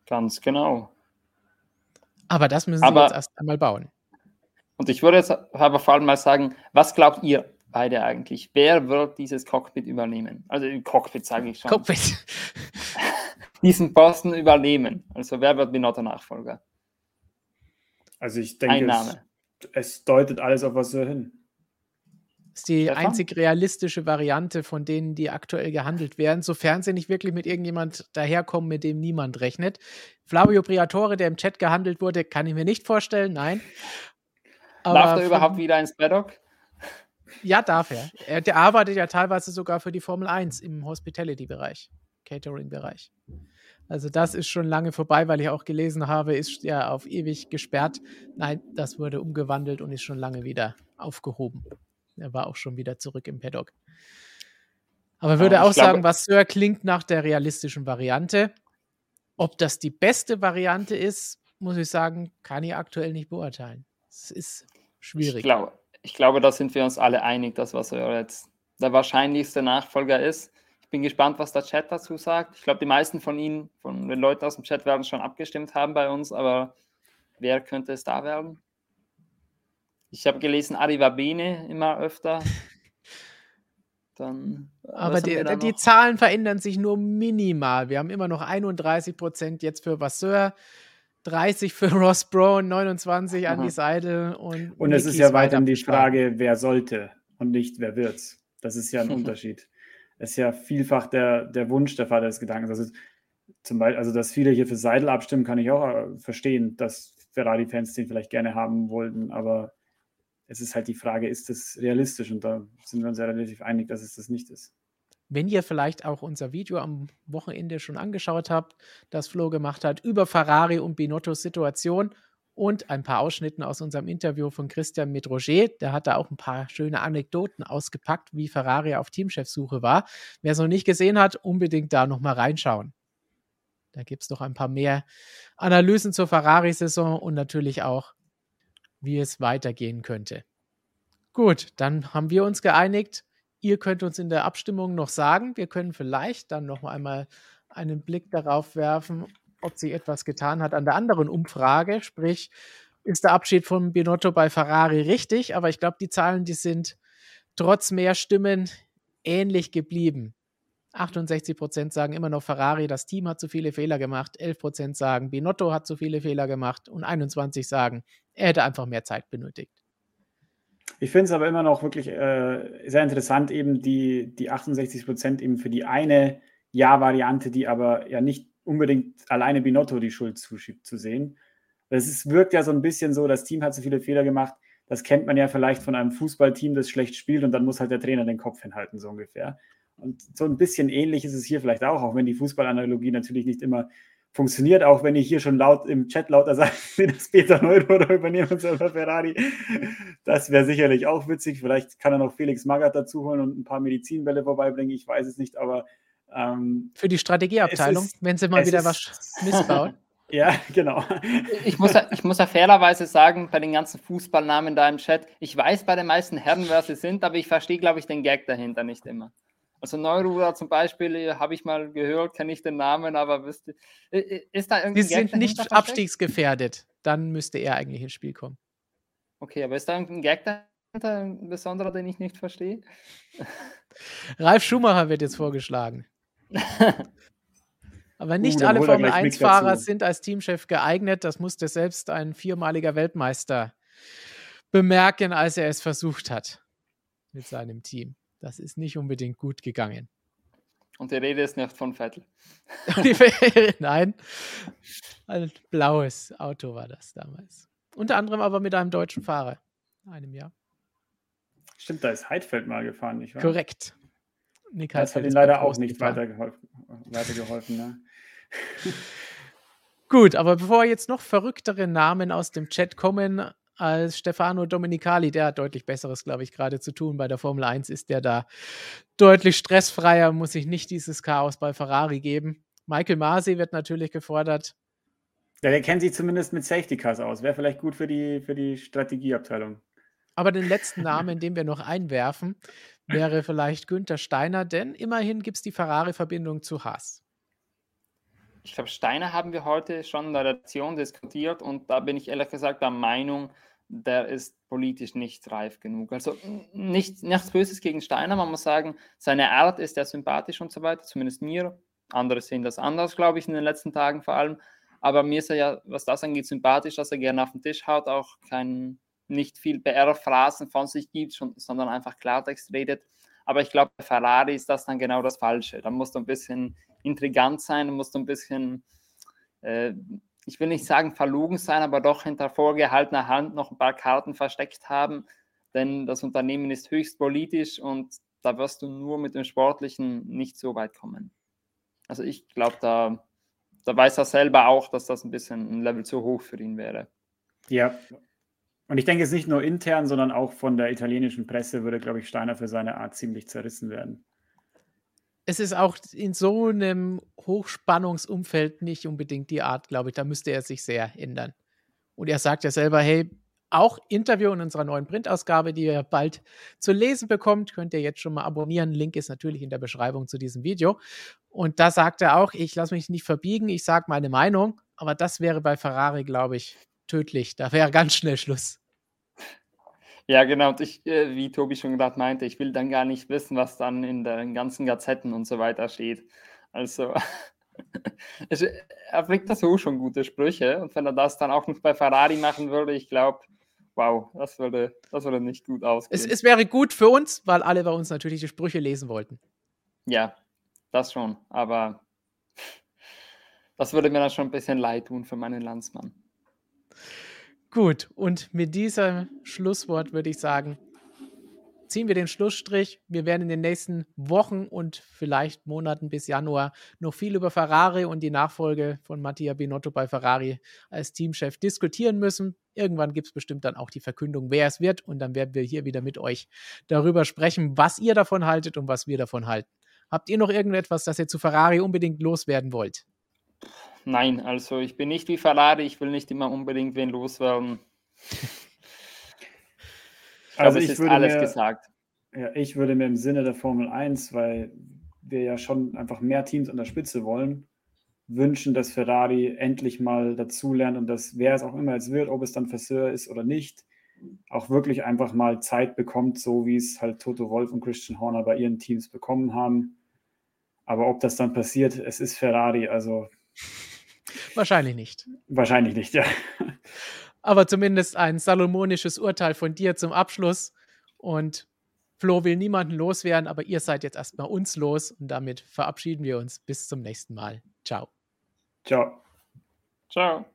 Ganz genau. Aber das müssen sie Aber- jetzt erst einmal bauen. Und ich würde jetzt aber vor allem mal sagen, was glaubt ihr beide eigentlich? Wer wird dieses Cockpit übernehmen? Also im Cockpit sage ich schon. Cockpit. Diesen Posten übernehmen. Also wer wird Binotto Nachfolger? Also ich denke, Ein es, deutet alles auf was so hin. ist die Stefan? einzig realistische Variante von denen, die aktuell gehandelt werden, sofern sie nicht wirklich mit irgendjemand daherkommen, mit dem niemand rechnet. Flavio Briatore, der im Chat gehandelt wurde, kann ich mir nicht vorstellen, nein. Darf Aber er überhaupt wieder ins Paddock? Ja, darf er. er. Der arbeitet ja teilweise sogar für die Formel 1 im Hospitality-Bereich, Catering-Bereich. Also das ist schon lange vorbei, weil ich auch gelesen habe, ist ja auf ewig gesperrt. Nein, das wurde umgewandelt und ist schon lange wieder aufgehoben. Er war auch schon wieder zurück im Paddock. Aber würde Ja, auch ich glaube- sagen, was Sir klingt nach der realistischen Variante. Ob das die beste Variante ist, muss ich sagen, kann ich aktuell nicht beurteilen. Es ist Ich schwierig. glaube, ich glaube, da sind wir uns alle einig, dass was er jetzt der wahrscheinlichste Nachfolger ist. Ich bin gespannt, was der Chat dazu sagt. Ich glaube, die meisten von Ihnen, von den Leuten aus dem Chat, werden schon abgestimmt haben bei uns, aber wer könnte es da werden? Ich habe gelesen, Arriva Bene immer öfter. Dann, Aber die, die? Zahlen verändern sich nur minimal. Wir haben immer noch 31 Prozent jetzt für Vasseur, 30 für Ross Brown, 29 an die Seite und Und es ist ja weit weiterhin die. Frage, wer sollte und nicht wer wird's. Das ist ja ein Unterschied. Ist ja vielfach der, der Wunsch der Vater des Gedankens. Also zum Beispiel, also dass viele hier für Seidel abstimmen, kann ich auch äh, verstehen, dass Ferrari-Fans den vielleicht gerne haben wollten, aber es ist halt die Frage, ist das realistisch? Und da sind wir uns ja relativ einig, dass es das nicht ist. Wenn ihr vielleicht auch unser Video am Wochenende schon angeschaut habt, das Flo gemacht hat, über Ferrari und Binottos Situation und ein paar Ausschnitten aus unserem Interview von Christian mit Roger, der hat da auch ein paar schöne Anekdoten ausgepackt, wie Ferrari auf Teamchefsuche war. Wer es noch nicht gesehen hat, unbedingt da nochmal reinschauen. Da gibt es noch ein paar mehr Analysen zur Ferrari-Saison und natürlich auch, wie es weitergehen könnte. Gut, dann haben wir uns geeinigt. Ihr könnt uns in der Abstimmung noch sagen. Wir können vielleicht dann noch einmal einen Blick darauf werfen, ob sich etwas getan hat an der anderen Umfrage. Sprich, ist der Abschied von Binotto bei Ferrari richtig? Aber ich glaube, die Zahlen, die sind trotz mehr Stimmen ähnlich geblieben. 68 Prozent sagen immer noch Ferrari, das Team hat zu viele Fehler gemacht. 11 Prozent sagen, Binotto hat zu viele Fehler gemacht. Und 21 sagen, er hätte einfach mehr Zeit benötigt. Ich finde es aber immer noch wirklich äh, sehr interessant, eben die, die 68 Prozent eben für die eine Ja-Variante, die aber ja nicht unbedingt alleine Binotto die Schuld zuschiebt, zu sehen. Es ist, wirkt ja so ein bisschen so, das Team hat so viele Fehler gemacht. Das kennt man ja vielleicht von einem Fußballteam, das schlecht spielt und dann muss halt der Trainer den Kopf hinhalten, so ungefähr. Und so ein bisschen ähnlich ist es hier vielleicht auch, auch wenn die Fußballanalogie natürlich nicht immer funktioniert, auch wenn ich hier schon laut im Chat lauter sage, dass Peter Neurohrer übernehmen soll bei Ferrari. Das wäre sicherlich auch witzig. Vielleicht kann er noch Felix Magath dazu holen und ein paar Medizinbälle vorbeibringen. Ich weiß es nicht, aber ähm, Für die Strategieabteilung, ist- wenn sie mal wieder ist- was missbauen. ja, genau. Ich muss, ja, ich muss ja fairerweise sagen, bei den ganzen Fußballnamen da im Chat, ich weiß bei den meisten Herren, wer sie sind, aber ich verstehe, glaube ich, den Gag dahinter nicht immer. Also Neuruder zum Beispiel, äh, habe ich mal gehört, kenne ich den Namen, aber wüsste, ist da Sie irgendwie sind nicht abstiegsgefährdet. Dann müsste er eigentlich ins Spiel kommen. Okay, aber ist da irgendein Gag dahinter, ein besonderer, den ich nicht verstehe? Ralf Schumacher wird jetzt vorgeschlagen. Aber nicht Uh, alle Formel gleich Mick 1-Fahrer dazu. sind als Teamchef geeignet. Das musste selbst ein viermaliger Weltmeister bemerken, als er es versucht hat mit seinem Team. Das ist nicht unbedingt gut gegangen. Und die Rede ist nicht von Vettel. Nein, ein blaues Auto war das damals. Unter anderem aber mit einem deutschen Fahrer. Einem Jahr. Stimmt, da ist Heidfeld mal gefahren, nicht wahr? Korrekt. Nick Das hat Heidfeld ihm leider auch nicht weitergeholfen. weitergeholfen ne? Gut, aber bevor jetzt noch verrücktere Namen aus dem Chat kommen als Stefano Domenicali, der hat deutlich Besseres, glaube ich, gerade zu tun. Bei der Formel 1 ist der da deutlich stressfreier, muss sich nicht dieses Chaos bei Ferrari geben. Michael Masi wird natürlich gefordert. Ja, der kennt sich zumindest mit Safety Cars aus. Wäre vielleicht gut für die, für die Strategieabteilung. Aber den letzten Namen, den wir noch einwerfen, wäre vielleicht Günther Steiner, denn immerhin gibt es die Ferrari-Verbindung zu Haas. ich glaube, Steiner haben wir heute schon in der Redaktion diskutiert und da bin ich ehrlich gesagt der Meinung, der ist politisch nicht reif genug. Also nicht, nichts Böses gegen Steiner, man muss sagen, seine Art ist ja sympathisch und so weiter, zumindest mir. Andere sehen das anders, glaube ich, in den letzten Tagen vor allem. Aber mir ist er ja, was das angeht, sympathisch, dass er gerne auf den Tisch haut, auch kein, nicht viel PR-Phrasen von sich gibt, schon, sondern einfach Klartext redet. Aber ich glaube, bei Ferrari ist das dann genau das Falsche. Da musst du ein bisschen intrigant sein, du musst ein bisschen, äh, ich will nicht sagen verlogen sein, aber doch hinter vorgehaltener Hand noch ein paar Karten versteckt haben. Denn das Unternehmen ist höchst politisch und da wirst du nur mit dem Sportlichen nicht so weit kommen. Also ich glaube, da, da weiß er selber auch, dass das ein bisschen ein Level zu hoch für ihn wäre. Ja. Und ich denke, es ist nicht nur intern, sondern auch von der italienischen Presse würde, glaube ich, Steiner für seine Art ziemlich zerrissen werden. Es ist auch in so einem Hochspannungsumfeld nicht unbedingt die Art, glaube ich. Da müsste er sich sehr ändern. Und er sagt ja selber, hey, auch Interview in unserer neuen Printausgabe, die ihr bald zu lesen bekommt. Könnt ihr jetzt schon mal abonnieren. Link ist natürlich in der Beschreibung zu diesem Video. Und da sagt er auch, ich lasse mich nicht verbiegen, ich sage meine Meinung. Aber das wäre bei Ferrari, glaube ich, tödlich. Da wäre ganz schnell Schluss. Ja, genau. Und ich, äh, wie Tobi schon gerade meinte, ich will dann gar nicht wissen, was dann in den ganzen Gazetten und so weiter steht. Also, er bringt das so schon gute Sprüche. Und wenn er das dann auch noch bei Ferrari machen würde, ich glaube, wow, das würde, das würde nicht gut ausgehen. Es, es wäre gut für uns, weil alle bei uns natürlich die Sprüche lesen wollten. Ja, das schon. Aber das würde mir dann schon ein bisschen leid tun für meinen Landsmann. Gut, und mit diesem Schlusswort würde ich sagen, ziehen wir den Schlussstrich. Wir werden in den nächsten Wochen und vielleicht Monaten bis Januar noch viel über Ferrari und die Nachfolge von Mattia Binotto bei Ferrari als Teamchef diskutieren müssen. Irgendwann gibt es bestimmt dann auch die Verkündung, wer es wird. Und dann werden wir hier wieder mit euch darüber sprechen, was ihr davon haltet und was wir davon halten. Habt ihr noch irgendetwas, das ihr zu Ferrari unbedingt loswerden wollt? Nein, also ich bin nicht wie Ferrari, ich will nicht immer unbedingt wen loswerden. Also ich, es ist alles mir, gesagt. Ja, ich würde mir im Sinne der Formel 1, weil wir ja schon einfach mehr Teams an der Spitze wollen, wünschen, dass Ferrari endlich mal dazulernt und dass wer es auch immer jetzt wird, ob es dann Vasseur ist oder nicht, auch wirklich einfach mal Zeit bekommt, so wie es halt Toto Wolf und Christian Horner bei ihren Teams bekommen haben. Aber ob das dann passiert, es ist Ferrari, also. Wahrscheinlich nicht. Wahrscheinlich nicht, ja aber zumindest ein salomonisches Urteil von dir zum Abschluss. Und Flo will niemanden loswerden, aber ihr seid jetzt erstmal uns los und damit verabschieden wir uns. Bis zum nächsten Mal. Ciao. Ciao. Ciao.